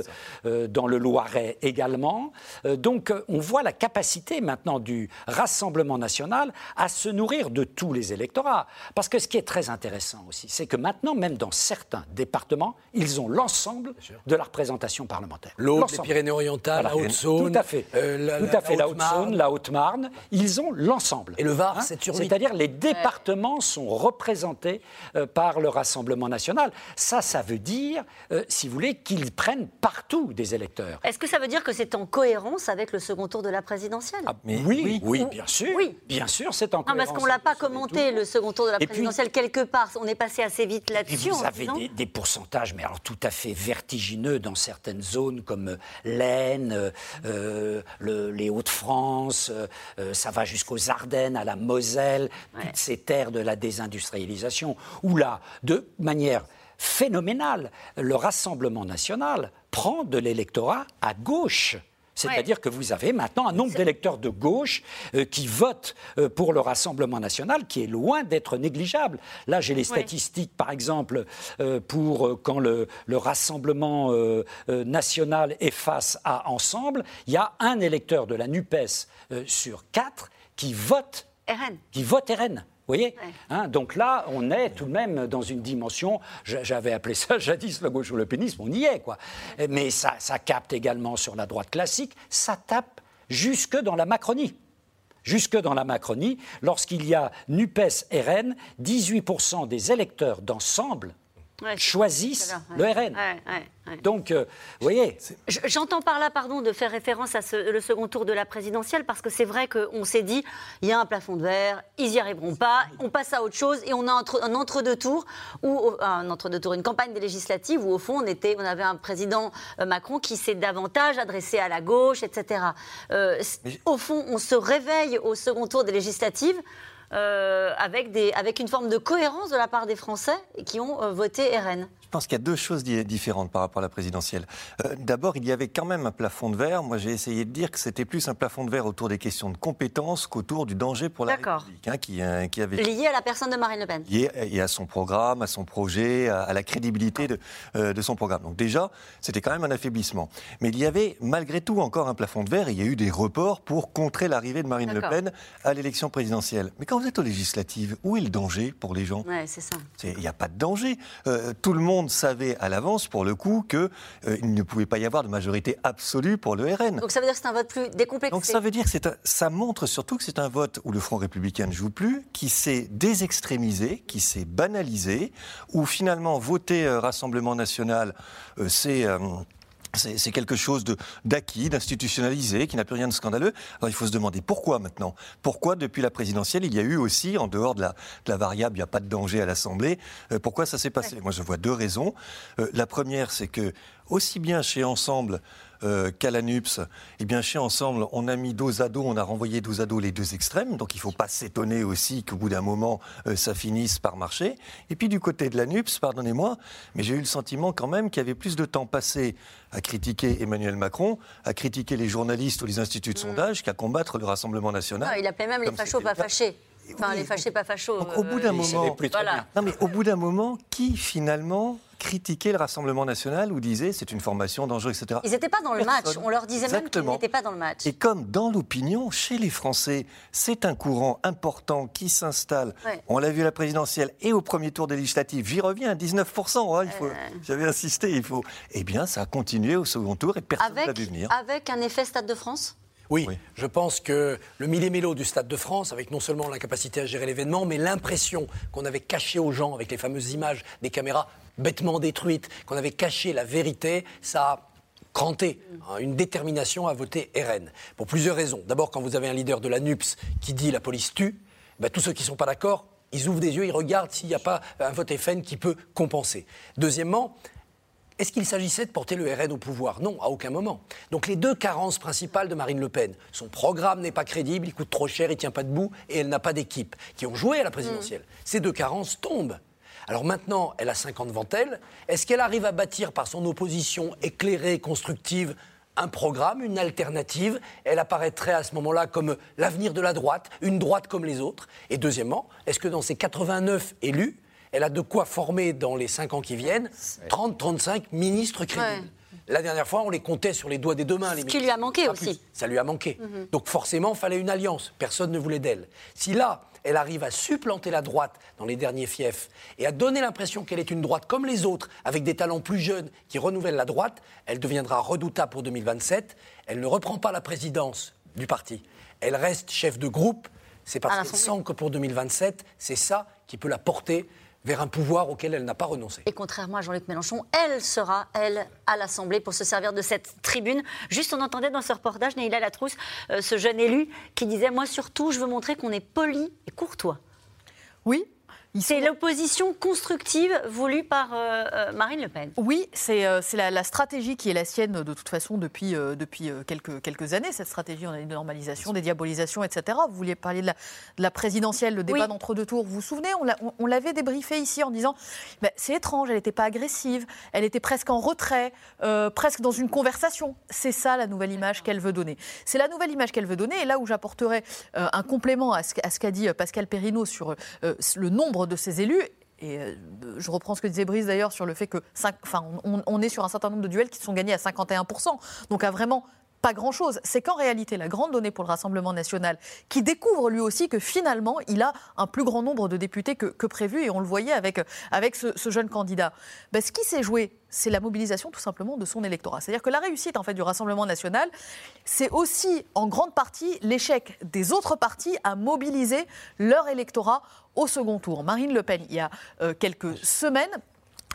Dans le Loiret également. Donc on voit la capacité maintenant du Rassemblement national à se nourrir de tous les électorats. Parce que ce qui est très intéressant aussi, c'est que maintenant, même dans certains départements, ils ont l'ensemble de la représentation parlementaire. L'Aude, les. Pyrénées-Orientales, Voilà. la Haute-Saône. Tout à fait. euh, la, Tout la- à fait. la La Haute-Saône, la Haute-Marne, ils ont l'ensemble. Et le Var, Hein 7 sur 8. C'est-à-dire les départements sont représentés euh, par le Rassemblement national. Ça, ça veut dire, euh, si vous voulez, qu'ils prennent partout des électeurs. Est-ce que ça veut dire que c'est en cohérence avec le second tour de la présidentielle? Oui, oui, Ou- bien sûr. Oui. Bien sûr, c'est en Non, parce cohérence qu'on l'a avec pas commenté, le second tour de la présidentielle, quelque part. On est passé assez vite là-dessus. vous avez des, des pourcentages, mais alors tout à fait vertigineux dans certaines zones comme l'Aisne, euh, euh, le- les Hauts-de-France, euh, euh, ça va jusqu'aux Ardennes, à la Moselle, toutes ces terres de la désindustrialisation, où là, de manière phénoménale, le Rassemblement national prend de l'électorat à gauche. C'est-à-dire que vous avez maintenant un nombre d'électeurs de gauche euh, qui votent euh, pour le Rassemblement national qui est loin d'être négligeable. Là, j'ai les statistiques, par exemple, euh, pour quand le, le Rassemblement national est face à Ensemble, il y a un électeur de la NUPES sur quatre qui vote, RN. qui vote RN. Vous voyez Hein, Donc là, on est tout de même dans une dimension, j'a- j'avais appelé ça jadis le gauche ou le pénisme, on y est. quoi. Mais ça, ça capte également sur la droite classique, ça tape jusque dans la Macronie. Jusque dans la Macronie, lorsqu'il y a NUPES-RN, 18% des électeurs d'ensemble Ouais, choisissent le. RN. Ouais, ouais, ouais. Donc, euh, vous voyez, Je- J'entends par là, pardon, de faire référence à ce- le second tour de la présidentielle, parce que c'est vrai qu'on s'est dit, il y a un plafond de verre, ils n'y arriveront pas, on passe à autre chose, et on a entre- un entre-deux-tours, ou un entre-deux-tours, une campagne des législatives, où au fond, on, était, on avait un président euh, Macron qui s'est davantage adressé à la gauche, etc. Euh, au fond, on se réveille au second tour des législatives. Euh, avec, avec une forme de cohérence de la part des Français qui ont euh, voté RN. Je pense qu'il y a deux choses di- différentes par rapport à la présidentielle. Euh, D'abord, il y avait quand même un plafond de verre. Moi, j'ai essayé de dire que c'était plus un plafond de verre autour des questions de compétences qu'autour du danger pour la. République, hein, qui, euh, qui avait Lié à la personne de Marine Le Pen. lié et à son programme, à son projet, à, à la crédibilité de, euh, de son programme. Donc déjà, c'était quand même un affaiblissement. Mais il y avait malgré tout encore un plafond de verre. Il y a eu des reports pour contrer l'arrivée de Marine Le. Pen à l'élection présidentielle. Mais quand vous êtes aux législatives, où est le danger pour les gens? Ouais, c'est ça. Il n'y a pas de danger. Euh, tout le monde savait à l'avance, pour le coup, qu'il ne pouvait pas y avoir de majorité absolue pour le RN. Donc ça veut dire que c'est un vote plus décomplexé. Donc ça veut dire que un- ça montre surtout que c'est un vote où le Front républicain ne joue plus, qui s'est désextrémisé, qui s'est banalisé, où finalement voter euh, Rassemblement national, euh, c'est euh, c'est quelque chose de- d'acquis, d'institutionnalisé, qui n'a plus rien de scandaleux. Alors il faut se demander pourquoi maintenant? Pourquoi depuis la présidentielle, il y a eu aussi, en dehors de la, de la variable, il n'y a pas de danger à l'Assemblée, euh, pourquoi ça s'est passé? Moi je vois deux raisons. Euh, la première, c'est que aussi bien chez Ensemble euh, qu'à la NUPS, eh bien chez Ensemble, on a mis dos à dos, on a renvoyé dos à dos les deux extrêmes, donc il ne faut pas s'étonner aussi qu'au bout d'un moment, euh, ça finisse par marcher. Et puis du côté de la NUPS, pardonnez-moi, mais j'ai eu le sentiment quand même qu'il y avait plus de temps passé à critiquer Emmanuel Macron, à critiquer les journalistes ou les instituts de sondage, qu'à combattre le Rassemblement national. Non, il appelait même les fachos pas fâchés. Enfin, les fâchés pas fachos. Donc, au bout d'un euh, moment, voilà. non mais au bout d'un moment, qui finalement critiquait le Rassemblement national ou disait c'est une formation dangereuse, etc. Ils n'étaient pas dans le match. On leur disait même qu'ils n'étaient pas dans le match. Et comme dans l'opinion, chez les Français, c'est un courant important qui s'installe. Ouais. On l'a vu à la présidentielle et au premier tour des législatives. J'y reviens, 19%. hein, il faut, J'avais insisté, il faut. Eh bien, ça a continué au second tour et personne Avec, vu venir. avec un effet Stade de France? Oui, je pense que le millémélo du Stade de France, avec non seulement la capacité à gérer l'événement, mais l'impression qu'on avait caché aux gens avec les fameuses images des caméras bêtement détruites, qu'on avait caché la vérité, ça a cranté hein, une détermination à voter RN. Pour plusieurs raisons. D'abord, quand vous avez un leader de la NUPS qui dit la police tue, ben, tous ceux qui ne sont pas d'accord, ils ouvrent des yeux, ils regardent s'il n'y a pas un vote FN qui peut compenser. Deuxièmement, Est-ce qu'il s'agissait de porter le RN au pouvoir? Non, à aucun moment. Donc les deux carences principales de Marine Le Pen, son programme n'est pas crédible, il coûte trop cher, il tient pas debout et elle n'a pas d'équipe, qui ont joué à la présidentielle. Ces deux carences tombent. Alors maintenant, elle a 5 ans devant elle. Est-ce qu'elle arrive à bâtir par son opposition éclairée, constructive, un programme, une alternative? Elle apparaîtrait à ce moment-là comme l'avenir de la droite, une droite comme les autres. Et deuxièmement, est-ce que dans ces 89 élus, elle a de quoi former dans les 5 ans qui viennent 30-35 ministres crédibles? La dernière fois, on les comptait sur les doigts des deux mains. Les Ce qui lui a manqué Pas aussi. plus. Ça lui a manqué. Mhm. Donc forcément, il fallait une alliance. Personne ne voulait d'elle. Si là, elle arrive à supplanter la droite dans les derniers fiefs et à donner l'impression qu'elle est une droite comme les autres, avec des talents plus jeunes qui renouvellent la droite, elle deviendra redoutable pour 2027. Elle ne reprend pas la présidence du parti. Elle reste chef de groupe. C'est parce qu'elle sent que pour 2027, c'est ça qui peut la porter vers un pouvoir auquel elle n'a pas renoncé. Et contrairement à Jean-Luc Mélenchon, elle sera, elle, à l'Assemblée pour se servir de cette tribune. Juste, on entendait dans ce reportage, Neila Latrousse, euh, ce jeune élu, qui disait Moi, surtout, je veux montrer qu'on est poli et courtois. Oui. C'est l'opposition constructive voulue par euh, euh, Marine Le Pen. Oui, c'est euh, la, la stratégie qui est la sienne de toute façon depuis, euh, depuis quelques, quelques années, cette stratégie de normalisation, des diabolisations, etc. Vous vouliez parler de la, de la présidentielle, le débat Oui. d'entre-deux tours. Vous vous souvenez, on l'a- on- on l'avait débriefé ici en disant bah, c'est étrange, elle n'était pas agressive, elle était presque en retrait, presque dans une conversation. C'est ça la nouvelle image qu'elle veut donner. C'est la nouvelle image qu'elle veut donner. Et là où j'apporterai un complément à ce, à ce qu'a dit Pascal Perrineau sur le nombre de ses élus, et euh, je reprends ce que disait Brice d'ailleurs sur le fait que enfin, on, on est sur un certain nombre de duels qui sont gagnés à 51%. Donc à vraiment pas grand-chose. C'est qu'en réalité, la grande donnée pour le Rassemblement national, qui découvre lui aussi que finalement, il a un plus grand nombre de députés que, prévu, et on le voyait avec, ce, jeune candidat. Ben, ce qui s'est joué, c'est la mobilisation tout simplement de son électorat. C'est-à-dire que la réussite du Rassemblement national, c'est aussi en grande partie l'échec des autres partis à mobiliser leur électorat au second tour. Marine Le Pen, il y a euh, quelques semaines,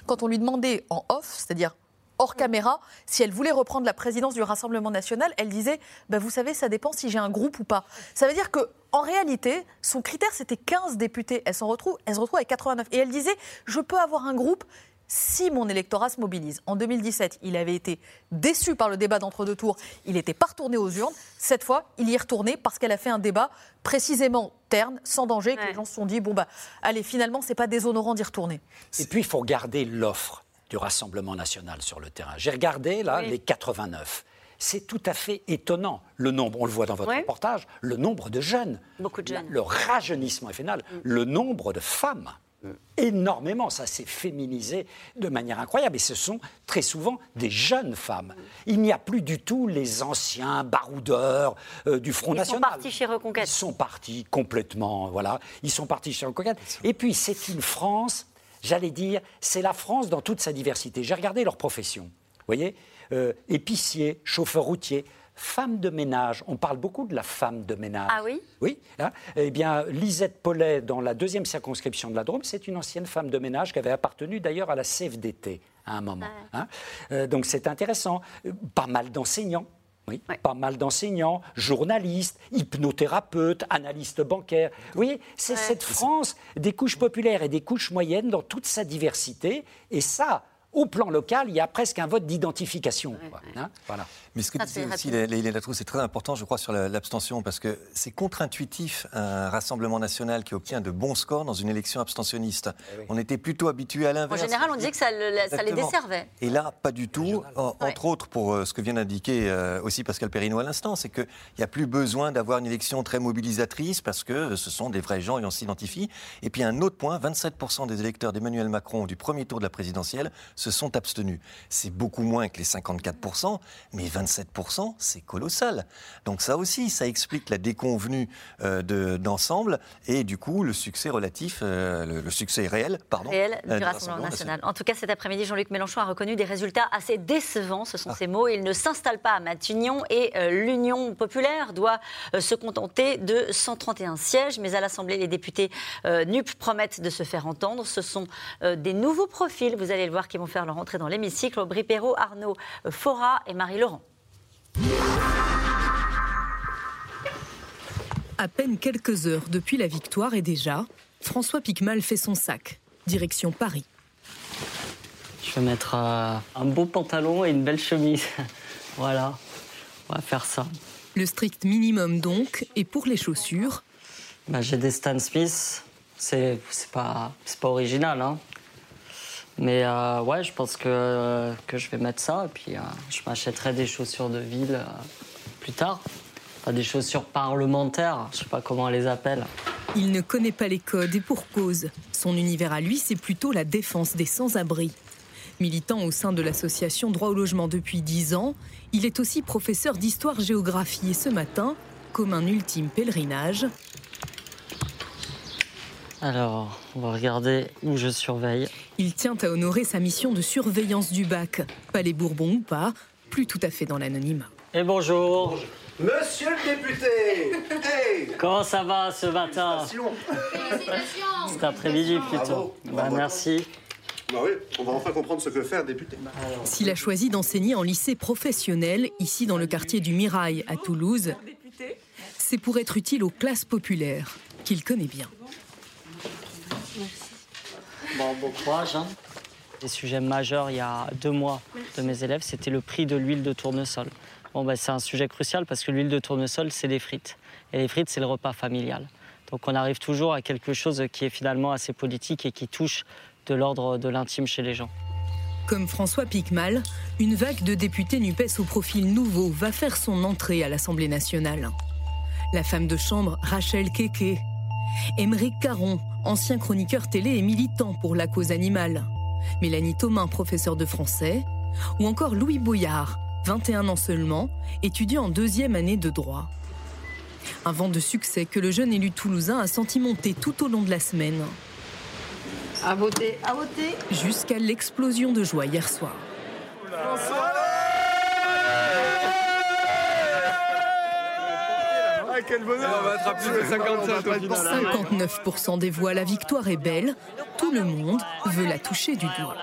quand on lui demandait en off, c'est-à-dire hors caméra, si elle voulait reprendre la présidence du Rassemblement national, elle disait bah, Vous savez, ça dépend si j'ai un groupe ou pas. Ça veut dire que. En réalité, son critère, c'était 15 députés. Elle, s'en retrouve, elle se retrouve avec 89. Et elle disait, je peux avoir un groupe si mon électorat se mobilise. En 2017, il avait été déçu par le débat d'entre-deux tours. Il n'était pas retourné aux urnes. Cette fois, il y est retourné parce qu'elle a fait un débat précisément terne, sans danger, que les gens se sont dit, bon, bah, allez, finalement, c'est pas déshonorant d'y retourner. Et puis, il faut regarder l'offre du Rassemblement national sur le terrain. J'ai regardé, là, Oui. les 89. C'est tout à fait étonnant, le nombre, on le voit dans votre Oui. reportage, le nombre de jeunes. Beaucoup de jeunes. Le rajeunissement est phénoménal. Le nombre de femmes, énormément. Ça s'est féminisé de manière incroyable. Et ce sont très souvent des jeunes femmes. Il n'y a plus du tout les anciens baroudeurs euh, du Front Ils sont National. partis chez Reconquête. Ils sont partis complètement, voilà. Ils sont partis chez Reconquête. Et puis, c'est une France, j'allais dire, c'est la France dans toute sa diversité. J'ai regardé leurs professions. Vous voyez Euh, Épicier, chauffeur routier, femme de ménage. On parle beaucoup de la femme de ménage. Ah oui Oui. hein. Eh bien, Lisette Paulet, dans la deuxième circonscription de la Drôme, c'est une ancienne femme de ménage qui avait appartenu d'ailleurs à la CFDT à un moment. hein. Euh, donc c'est intéressant. Euh, Pas mal d'enseignants. Oui, pas mal d'enseignants, journalistes, hypnothérapeutes, analystes bancaires. Vous voyez, c'est cette France des couches populaires et des couches moyennes dans toute sa diversité. Et ça, au plan local, il y a presque un vote d'identification. hein. voilà. Mais ce que disait c'est aussi. Léla Latrousse, c'est très important, je crois, sur la- l'abstention, parce que c'est contre-intuitif un Rassemblement national qui obtient de bons scores dans une élection abstentionniste. On était plutôt habitué à En l'inverse. général, on disait que ça, le- ça les desservait. Et là, pas du tout. En- Entre autres, pour euh, ce que vient d'indiquer euh, aussi Pascal Perrineau à l'instant, c'est qu'il n'y a plus besoin d'avoir une élection très mobilisatrice parce que ce sont des vrais gens et on s'identifie. Et puis un autre point, 27% des électeurs d'Emmanuel Macron du premier tour de la présidentielle se sont abstenus. C'est beaucoup moins que les 54%, mais 27%, c'est colossal. Donc ça aussi, ça explique la déconvenue euh, de- d'ensemble et du coup le succès relatif, euh, le, le succès réel, pardon, réel euh, du Rassemblement national. En tout cas, cet après-midi, Jean-Luc Mélenchon a reconnu des résultats assez décevants. Ce Ah. sont ses mots. Il ne s'installe pas à Matignon et euh, l'Union populaire doit se contenter de 131 sièges. Mais à l'Assemblée, les députés NUP promettent de se faire entendre. Ce sont des nouveaux profils, vous allez le voir, qui vont faire leur entrée dans l'hémicycle. Aubry Perrault, Arnaud Fora et Marie Laurent. À peine quelques heures depuis la victoire et déjà, François Picmal fait son sac, direction Paris. Je vais mettre euh, un beau pantalon et une belle chemise. voilà, on va faire ça. Le strict minimum donc, et pour les chaussures bah, J'ai des Stan Smith, c'est pas, pas original, hein. Mais euh, ouais, je pense que, que je vais mettre ça et puis euh, je m'achèterai des chaussures de ville euh, plus tard. Enfin, des chaussures parlementaires, je sais pas comment on les appelle. Il ne connaît pas les codes et pour cause. Son univers à lui, c'est plutôt la défense des sans-abri. Militant au sein de l'association Droit au logement depuis 10 ans, il est aussi professeur d'histoire-géographie et ce matin, comme un ultime pèlerinage, alors, on va regarder où je surveille. Il tient à honorer sa mission de surveillance du bac. Pas les Bourbons ou pas, plus tout à fait dans l'anonymat. Et bonjour. Monsieur le député hey Comment ça va ce matin Cet après-midi plutôt. Bah, merci. Bah oui, on va enfin comprendre ce que fait un député. S'il a choisi d'enseigner en lycée professionnel, ici dans le quartier du Mirail à Toulouse, c'est pour être utile aux classes populaires, qu'il connaît bien. Bon, bon courage. Hein. Les sujets majeurs il y a deux mois de mes élèves, c'était le prix de l'huile de tournesol. Bon, bah, c'est un sujet crucial parce que l'huile de tournesol, c'est des frites. Et les frites, c'est le repas familial. Donc on arrive toujours à quelque chose qui est finalement assez politique et qui touche de l'ordre de l'intime chez les gens. Comme François Picmal, une vague de députés NUPES au profil nouveau va faire son entrée à l'Assemblée nationale. La femme de chambre Rachel Keke, Émeric Caron, ancien chroniqueur télé et militant pour la cause animale. Mélanie Thomas, professeure de français. Ou encore Louis Boyard, 21 ans seulement, étudiant en deuxième année de droit. Un vent de succès que le jeune élu toulousain a senti monter tout au long de la semaine. À voter, à voter. Jusqu'à l'explosion de joie hier soir. 59% des voix, la victoire est belle. Tout le monde veut la toucher du doigt.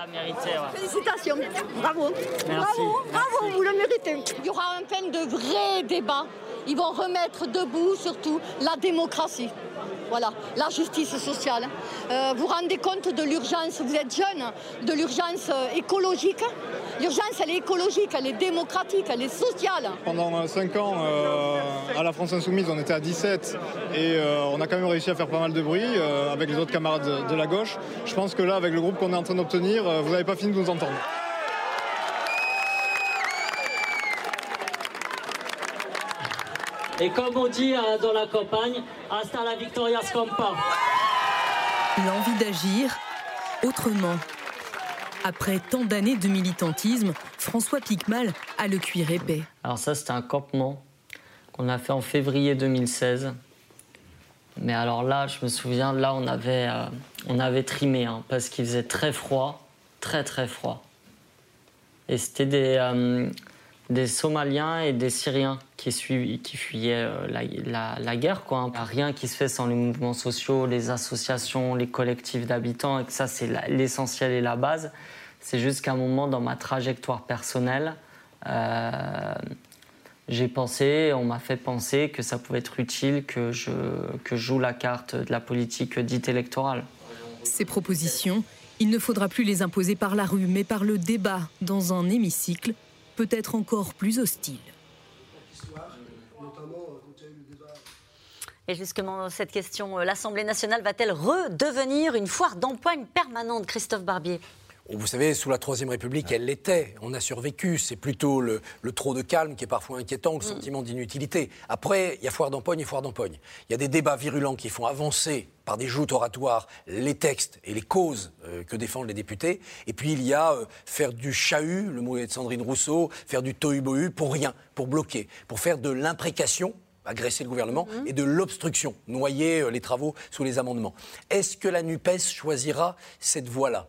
Félicitations, bravo. Bravo, bravo, vous le méritez. Il y aura un peine de vrai débat. Ils vont remettre debout surtout la démocratie. Voilà, la justice sociale. Euh, vous rendez compte de l'urgence, vous êtes jeune, de l'urgence euh, écologique. L'urgence, elle est écologique, elle est démocratique, elle est sociale. Pendant 5 ans, euh, à la France Insoumise, on était à 17 et on a quand même réussi à faire pas mal de bruit avec les autres camarades de la gauche. Je pense que là, avec le groupe qu'on est en train d'obtenir, vous n'avez pas fini de nous entendre. Et comme on dit hein, dans la campagne, hasta la victoria scampa. L'envie d'agir autrement. Après tant d'années de militantisme, François Picmal a le cuir épais. Alors ça, c'était un campement qu'on a fait en février 2016. Mais alors là, je me souviens, là, on avait, euh, on avait trimé, hein, parce qu'il faisait très froid, très très froid. Et c'était des, euh, des Somaliens et des Syriens qui, qui fuyaient euh, la, guerre. Quoi. A rien qui se fait sans les mouvements sociaux, les associations, les collectifs d'habitants, et que ça, c'est l'essentiel et la base. C'est juste qu'à un moment, dans ma trajectoire personnelle, euh, j'ai pensé, on m'a fait penser que ça pouvait être utile que je, que je joue la carte de la politique dite électorale. Ces propositions, il ne faudra plus les imposer par la rue, mais par le débat dans un hémicycle peut-être encore plus hostile. Et justement, cette question, euh, l'Assemblée nationale va-t-elle redevenir une foire d'empoigne permanente, Christophe Barbier? Vous savez, sous la Troisième République, elle l'était. On a survécu. C'est plutôt le, trop de calme qui est parfois inquiétant, le mm. sentiment d'inutilité. Après, il y a foire d'empoigne et foire d'empoigne. Il y a des débats virulents qui font avancer par des joutes oratoires les textes et les causes euh, que défendent les députés. Et puis il y a euh, faire du chahut, le mot est de Sandrine Rousseau, faire du tohu-bohu pour rien, pour bloquer, pour faire de l'imprécation agresser le gouvernement, mm. et de l'obstruction, noyer euh, les travaux sous les amendements. Est-ce que la NUPES choisira cette voie-là?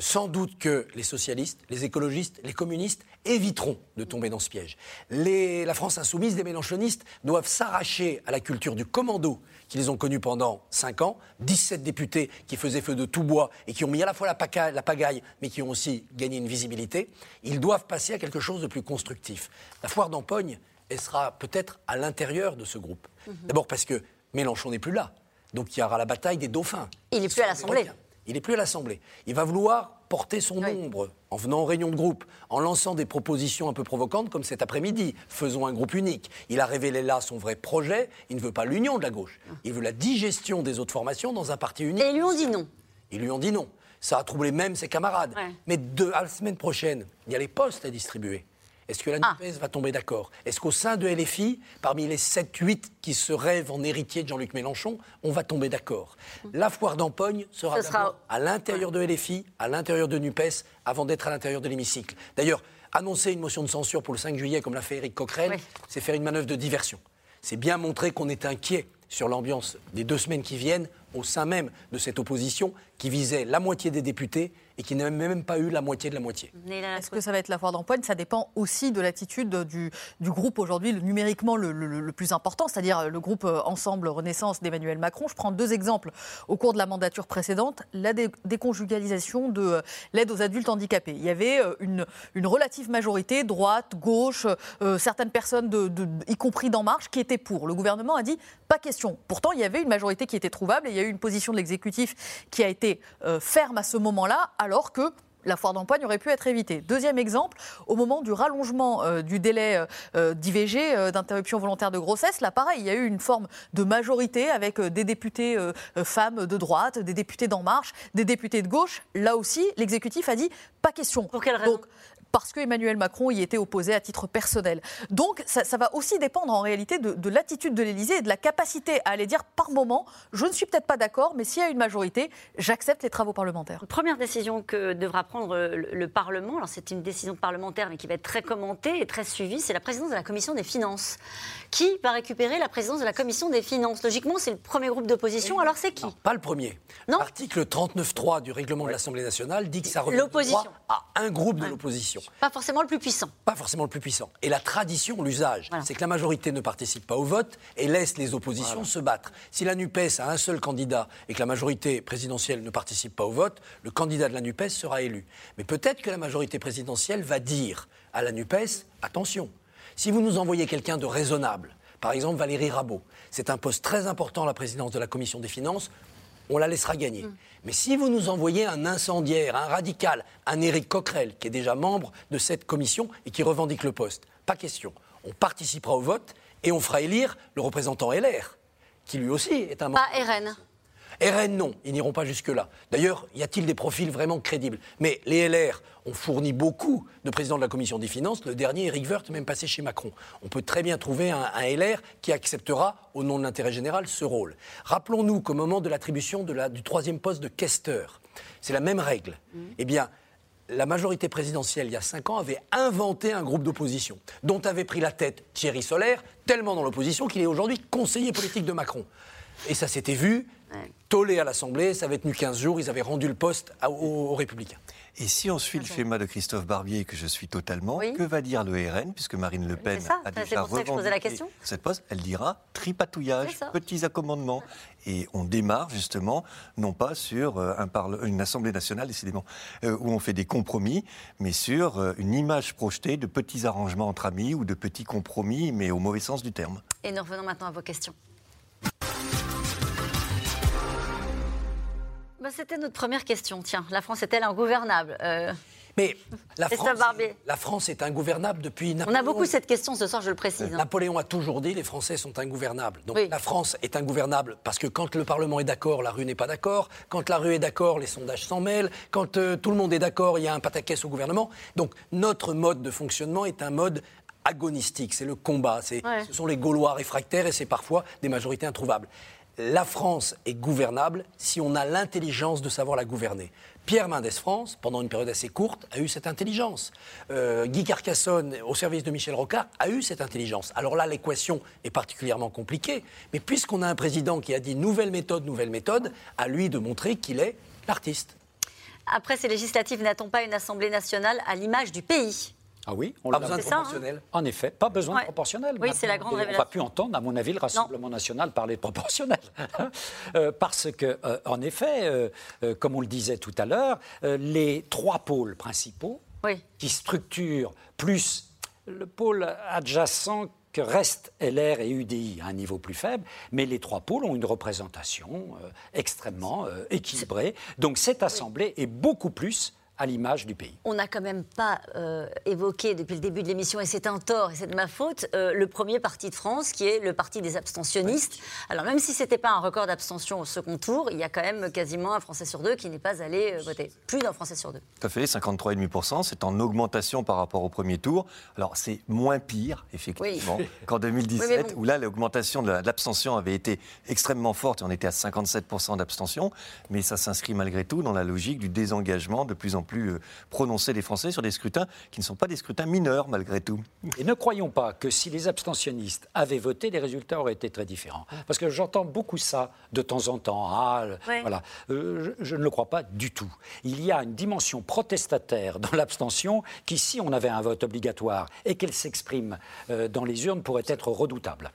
Sans doute que les socialistes, les écologistes, les communistes éviteront de tomber dans ce piège. la France insoumise, les mélanchonistes, doivent s'arracher à la culture du commando qu'ils ont connu pendant 5 ans, 17 députés qui faisaient feu de tout bois et qui ont mis à la fois la, pagaille, mais qui ont aussi gagné une visibilité. Ils doivent passer à quelque chose de plus constructif. La foire d'empogne, elle sera peut-être à l'intérieur de ce groupe. Mhm. D'abord parce que Mélenchon n'est plus là. Donc il y aura la bataille des dauphins. Il n'est plus à l'Assemblée. Il n'est plus à l'Assemblée. Il va vouloir porter son ombre en venant en réunion de groupe, en lançant des propositions un peu provocantes comme cet après-midi. Faisons un groupe unique. Il a révélé là son vrai projet. Il ne veut pas l'union de la gauche. Il veut la digestion des autres formations dans un parti unique. Et ils lui ont dit non. Ils lui ont dit non. Ça a troublé même ses camarades. Ouais. Mais de, à la semaine prochaine, il y a les postes à distribuer. Est-ce que la Ah. NUPES va tomber d'accord? Est-ce qu'au sein de LFI, parmi les 7-8 qui se rêvent en héritier de Jean-Luc Mélenchon, on va tomber d'accord? La foire d'empogne sera, sera- à l'intérieur de LFI, à l'intérieur de NUPES, avant d'être à l'intérieur de l'hémicycle. D'ailleurs, annoncer une motion de censure pour le 5 juillet, comme l'a fait Éric Coquerel, c'est faire une manœuvre de diversion. C'est bien montrer qu'on est inquiet sur l'ambiance des deux semaines qui viennent au sein même de cette opposition qui visait la moitié des députés et qui n'a même pas eu la moitié de la moitié. Est-ce que ça va être la foire d'empoigne Ça dépend aussi de l'attitude du, du groupe aujourd'hui, le- numériquement le, le- le plus important, c'est-à-dire le groupe euh, Ensemble Renaissance d'Emmanuel Macron. Je prends deux exemples au cours de la mandature précédente. La dé- déconjugalisation de euh, l'aide aux adultes handicapés. Il y avait euh, une, une relative majorité, droite, gauche, euh, certaines personnes, de, de- y compris d'En Marche, qui étaient pour. Le gouvernement a dit pas question. Pourtant, il y avait une majorité qui était trouvable et il y a eu une position de l'exécutif qui a été euh, ferme à ce moment-là, alors que la foire d'empoigne aurait pu être évitée. Deuxième exemple, au moment du rallongement euh, du délai euh, d'IVG, euh, d'interruption volontaire de grossesse, là pareil, il y a eu une forme de majorité avec des députés femmes de droite, des députés d'En Marche, des députés de gauche. Là aussi, l'exécutif a dit pas question. Pour quelle raison? Donc, parce que Emmanuel Macron y était opposé à titre personnel. Donc ça, ça va aussi dépendre en réalité de, de l'attitude de l'Élysée et de la capacité à aller dire par moment, je ne suis peut-être pas d'accord, mais s'il y a une majorité, j'accepte les travaux parlementaires. Première décision que devra prendre le, le Parlement, alors c'est une décision parlementaire mais qui va être très commentée et très suivie, c'est la présidence de la Commission des Finances. Qui va récupérer la présidence de la Commission des Finances? Logiquement, c'est le premier groupe d'opposition, alors c'est qui? Pas le premier. L'article 39.3 du règlement de l'Assemblée nationale dit que ça revient à un groupe de l'opposition. Pas forcément le plus puissant. Pas forcément le plus puissant. Et la tradition, l'usage, c'est que la majorité ne participe pas au vote et laisse les oppositions se battre. Si la NUPES a un seul candidat et que la majorité présidentielle ne participe pas au vote, le candidat de la NUPES sera élu. Mais peut-être que la majorité présidentielle va dire à la NUPES, attention, si vous nous envoyez quelqu'un de raisonnable, par exemple Valérie Rabault, c'est un poste très important à la présidence de la Commission des Finances, on la laissera gagner. Mais si vous nous envoyez un incendiaire, un radical, un Éric Coquerel, qui est déjà membre de cette commission et qui revendique le poste, pas question. On participera au vote et on fera élire le représentant LR, qui lui aussi est un membre. Pas RN. RN, non, ils n'iront pas jusque-là. D'ailleurs, y a-t-il des profils vraiment crédibles? Mais les LR ont fourni beaucoup de présidents de la Commission des Finances. Le dernier, Éric Woerth, même passé chez Macron. On peut très bien trouver un, un LR qui acceptera, au nom de l'intérêt général, ce rôle. Rappelons-nous qu'au moment de l'attribution de la- du troisième poste de questeur, c'est la même règle. Eh bien, la majorité présidentielle, il y a cinq ans, avait inventé un groupe d'opposition, dont avait pris la tête Thierry Solaire, tellement dans l'opposition qu'il est aujourd'hui conseiller politique de Macron. Et ça s'était vu, tollé à l'Assemblée, ça avait tenu 15 jours, ils avaient rendu le poste à- aux, aux Républicains. Et si on suit le schéma de Christophe Barbier, que je suis totalement, que va dire le RN, puisque Marine Le Pen c'est ça, a c'est déjà pour ça que je posais la revendiqué question. cette poste Elle dira tripatouillage, petits accommodements. Et on démarre justement, non pas sur euh, un parle- une Assemblée nationale, décidément, euh, où on fait des compromis, mais sur euh, une image projetée de petits arrangements entre amis ou de petits compromis, mais au mauvais sens du terme. Et nous revenons maintenant à vos questions. Bah, C'était notre première question. Tiens, la France est-elle ingouvernable Euh, Mais la France, Barbier. la France est ingouvernable depuis On Napoléon. a beaucoup cette question ce soir, je le précise. hein. Napoléon a toujours dit les Français sont ingouvernables. Donc Oui. la France est ingouvernable parce que quand le Parlement est d'accord, la rue n'est pas d'accord. Quand la rue est d'accord, les sondages s'en mêlent. Quand euh, tout le monde est d'accord, il y a un pataquès au gouvernement. Donc notre mode de fonctionnement est un mode agonistique. C'est le combat. Ouais. Ce sont les Gaulois réfractaires et c'est parfois des majorités introuvables. La France est gouvernable si on a l'intelligence de savoir la gouverner. Pierre Mendès France, pendant une période assez courte, a eu cette intelligence. Euh, Guy Carcassonne, au service de Michel Rocard, a eu cette intelligence. Alors là, l'équation est particulièrement compliquée, mais puisqu'on a un président qui a dit nouvelle méthode, nouvelle méthode, à lui de montrer qu'il est l'artiste. Après ces législatives, n'a-t-on pas une Assemblée nationale à l'image du pays? Ah oui, on Pas l'a besoin de ça, hein proportionnel. En effet, pas besoin Ouais. de proportionnel. Oui, c'est la grande on va révélation. plus entendre, à mon avis, le Rassemblement national parler de proportionnel. Euh, parce que, euh, en effet, euh, euh, comme on le disait tout à l'heure, euh, les trois pôles principaux Oui. qui structurent plus le pôle adjacent que restent LR et UDI à un niveau plus faible, mais les trois pôles ont une représentation euh, extrêmement euh, équilibrée. Donc cette Assemblée est beaucoup plus à l'image du pays. On n'a quand même pas euh, évoqué depuis le début de l'émission, et c'est un tort, et c'est de ma faute, euh, le premier parti de France, qui est le parti des abstentionnistes. Alors même si ce n'était pas un record d'abstention au second tour, il y a quand même quasiment un Français sur deux qui n'est pas allé euh, voter. Plus d'un Français sur deux. Tout à fait, 53,5%, c'est en augmentation par rapport au premier tour. Alors c'est moins pire, effectivement, Oui. qu'en 2017, Oui, bon. où là l'augmentation de la- de l'abstention avait été extrêmement forte et on était à 57% d'abstention, mais ça s'inscrit malgré tout dans la logique du désengagement de plus en plus euh, prononcé des Français sur des scrutins qui ne sont pas des scrutins mineurs malgré tout. Et ne croyons pas que si les abstentionnistes avaient voté, les résultats auraient été très différents. Parce que j'entends beaucoup ça de temps en temps. Ah, Ouais. voilà. Euh, je, je ne le crois pas du tout. Il y a une dimension protestataire dans l'abstention qui, si on avait un vote obligatoire et qu'elle s'exprime euh, dans les urnes, pourrait être redoutable.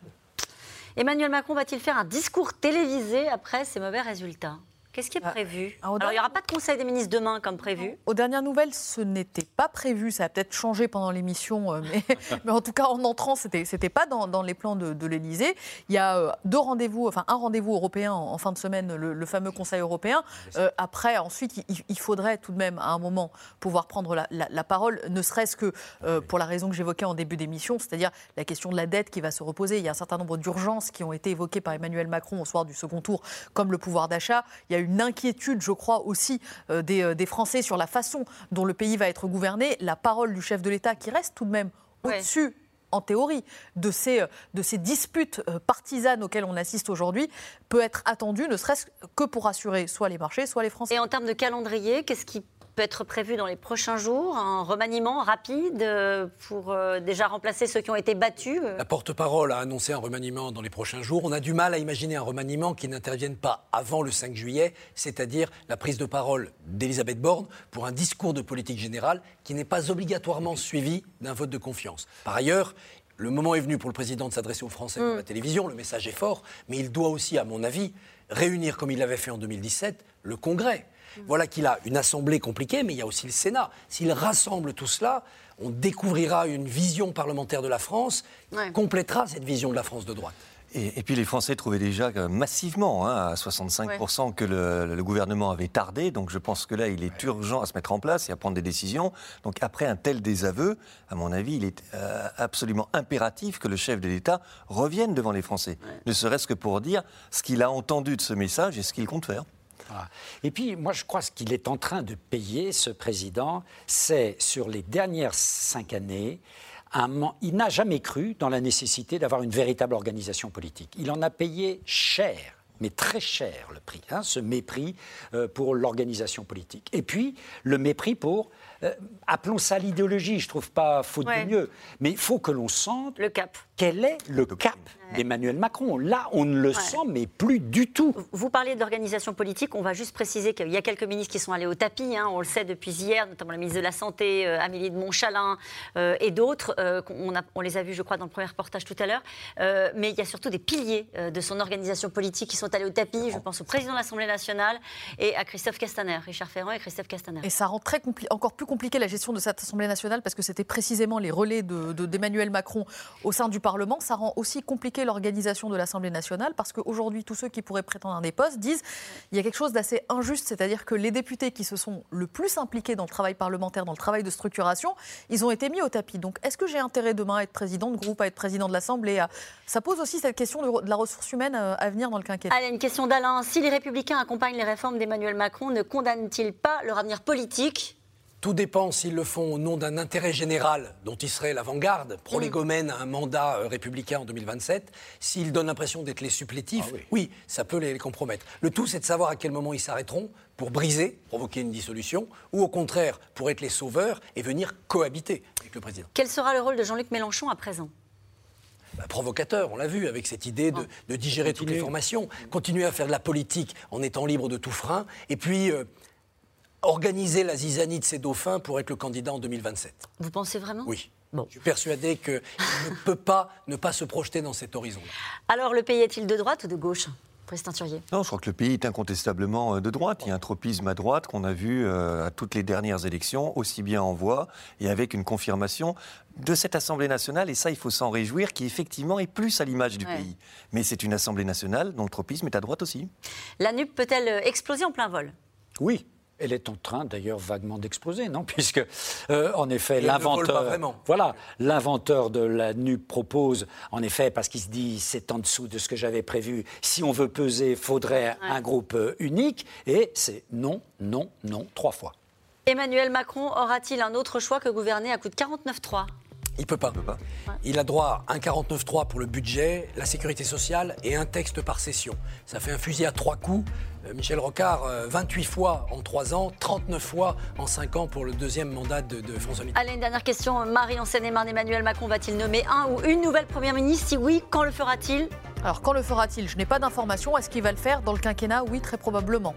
Emmanuel Macron va-t-il faire un discours télévisé après ces mauvais résultats? Qu'est-ce qui est prévu Alors, il n'y aura pas de Conseil des ministres demain comme prévu. Aux dernières nouvelles, ce n'était pas prévu. Ça a peut-être changé pendant l'émission, euh, mais, mais en tout cas, en entrant, c'était n'était pas dans, dans les plans de, de l'Élysée. Il y a euh, deux rendez-vous, enfin un rendez-vous européen en, en fin de semaine, le, le fameux Conseil européen. Euh, après, ensuite, il, il faudrait tout de même, à un moment, pouvoir prendre la, la- la parole, ne serait-ce que euh, pour la raison que j'évoquais en début d'émission, c'est-à-dire la question de la dette qui va se reposer. Il y a un certain nombre d'urgences qui ont été évoquées par Emmanuel Macron au soir du second tour, comme le pouvoir d'achat. Il y a une inquiétude, je crois, aussi euh, des, euh, des Français sur la façon dont le pays va être gouverné. La parole du chef de l'État, qui reste tout de même au-dessus en théorie, de ces, euh, de ces disputes partisanes auxquelles on assiste aujourd'hui, peut être attendue, ne serait-ce que pour assurer soit les marchés, soit les Français. Et en termes de calendrier, qu'est-ce qui peut être prévu dans les prochains jours Un remaniement rapide euh, pour euh, déjà remplacer ceux qui ont été battus euh La porte-parole a annoncé un remaniement dans les prochains jours. On a du mal à imaginer un remaniement qui n'intervienne pas avant le 5 juillet, c'est-à-dire la prise de parole d'Elisabeth Borne pour un discours de politique générale qui n'est pas obligatoirement suivi d'un vote de confiance. Par ailleurs, le moment est venu pour le président de s'adresser aux Français par la télévision, le message est fort, mais il doit aussi, à mon avis, réunir, comme il l'avait fait en 2017, le Congrès. Voilà qu'il a une assemblée compliquée, mais il y a aussi le Sénat. S'il rassemble tout cela, on découvrira une vision parlementaire de la France qui complétera cette vision de la France de droite. Et, et puis les Français trouvaient déjà massivement, hein, à 65%, que le, le gouvernement avait tardé. Donc je pense que là, il est urgent à se mettre en place et à prendre des décisions. Donc après un tel désaveu, à mon avis, il est euh, absolument impératif que le chef de l'État revienne devant les Français. Ne serait-ce que pour dire ce qu'il a entendu de ce message et ce qu'il compte faire. Voilà. Et puis, moi, je crois ce qu'il est en train de payer, ce président, c'est sur les dernières cinq années. il n'a jamais cru dans la nécessité d'avoir une véritable organisation politique. Il en a payé cher, mais très cher le prix, hein, ce mépris euh, pour l'organisation politique. Et puis, le mépris pour, euh, appelons ça l'idéologie, je trouve pas faute Ouais. de mieux, mais il faut que l'on sente le cap. quel est le cap d'Emmanuel Macron. Là, on ne le sent, mais plus du tout. Vous parliez d'organisation politique, on va juste préciser qu'il y a quelques ministres qui sont allés au tapis, hein, on le sait depuis hier, notamment la ministre de la Santé, euh, Amélie de Montchalin euh, et d'autres, euh, on, les a vus je crois dans le premier reportage tout à l'heure, Euh, mais il y a surtout des piliers euh, de son organisation politique qui sont allés au tapis, je pense au président de l'Assemblée nationale et à Christophe Castaner, Richard Ferrand et Christophe Castaner. Et ça rend très encore plus compliqué la gestion de cette Assemblée nationale parce que c'était précisément les relais de- de- d'Emmanuel Macron au sein du Parlement. Ça rend aussi compliqué l'organisation de l'Assemblée nationale parce qu'aujourd'hui, tous ceux qui pourraient prétendre à des postes disent il y a quelque chose d'assez injuste, c'est-à-dire que les députés qui se sont le plus impliqués dans le travail parlementaire, dans le travail de structuration, ils ont été mis au tapis. Donc, est-ce que j'ai intérêt demain à être président de groupe, à être président de l'Assemblée Ça pose aussi cette question de, de la ressource humaine euh, à venir dans le quinquennat. Allez, une question d'Alain. Si les Républicains accompagnent les réformes d'Emmanuel Macron, ne condamnent-ils pas leur avenir politique? Tout dépend s'ils le font au nom d'un intérêt général dont ils seraient l'avant-garde, prolégomène à un mandat euh, républicain en 2027. S'ils donnent l'impression d'être les supplétifs, oui. ça peut les, les compromettre. Le tout, c'est de savoir à quel moment ils s'arrêteront pour briser, provoquer une dissolution, ou au contraire, pour être les sauveurs et venir cohabiter avec le président. Quel sera le rôle de Jean-Luc Mélenchon à présent? Bah, provocateur, on l'a vu, avec cette idée de, de digérer toutes les formations, continuer à faire de la politique en étant libre de tout frein, et puis euh, organiser la zizanie de ces dauphins pour être le candidat en 2027. Vous pensez vraiment? Oui. Je suis persuadé qu'il ne peut pas ne pas se projeter dans cet horizon. Alors, le pays est-il de droite ou de gauche. Non, je crois que le pays est incontestablement euh, de droite. Il y a un tropisme à droite qu'on a vu euh, à toutes les dernières élections, aussi bien en voix et avec une confirmation de cette Assemblée nationale, et ça, il faut s'en réjouir, qui effectivement est plus à l'image du Ouais. pays. Mais c'est une Assemblée nationale dont le tropisme est à droite aussi. La NUP peut-elle exploser en plein vol? Oui. Elle est en train d'ailleurs vaguement d'exploser, non Puisque, euh, en effet, l'inventeur. vraiment. Voilà, l'inventeur de la NUP propose, en effet, parce qu'il se dit c'est en dessous de ce que j'avais prévu, si on veut peser, faudrait un groupe euh, unique. Et c'est non, non, non, trois fois. Emmanuel Macron aura-t-il un autre choix que gouverner à coup de 49-3 Il peut pas. Il a droit à un 49.3 pour le budget, la sécurité sociale et un texte par session. Ça fait un fusil à trois coups. Euh, Michel Rocard, euh, 28 fois en 3 ans, 39 fois en 5 ans pour le deuxième mandat de, de François Mitterrand. Allez, une dernière question. Marie en Seine-et-Marne, Emmanuel Macron va-t-il nommer un ou une nouvelle première ministre? Si oui, quand le fera-t-il? Alors, quand le fera-t-il? Je n'ai pas d'informations. Est-ce qu'il va le faire dans le quinquennat? Oui, très probablement.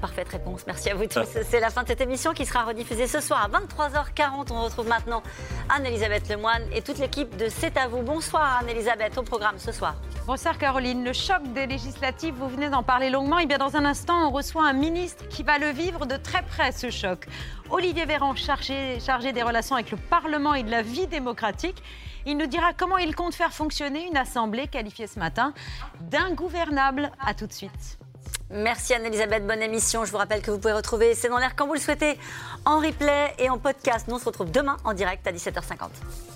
Parfaite réponse. Merci à vous tous. C'est la fin de cette émission qui sera rediffusée ce soir à 23h40. On retrouve maintenant Anne-Elisabeth Lemoine et toute l'équipe de C'est à vous. Bonsoir Anne-Elisabeth, au programme ce soir. Bonsoir Caroline. Le choc des législatives, vous venez d'en parler longuement. Et bien dans un instant, on reçoit un ministre qui va le vivre de très près, ce choc. Olivier Véran, chargé, chargé des relations avec le Parlement et de la vie démocratique. Il nous dira comment il compte faire fonctionner une assemblée qualifiée ce matin d'ingouvernable. À tout de suite. Merci Anne-Elisabeth, bonne émission. Je vous rappelle que vous pouvez retrouver C'est dans l'air quand vous le souhaitez en replay et en podcast. Nous, on se retrouve demain en direct à 17h50.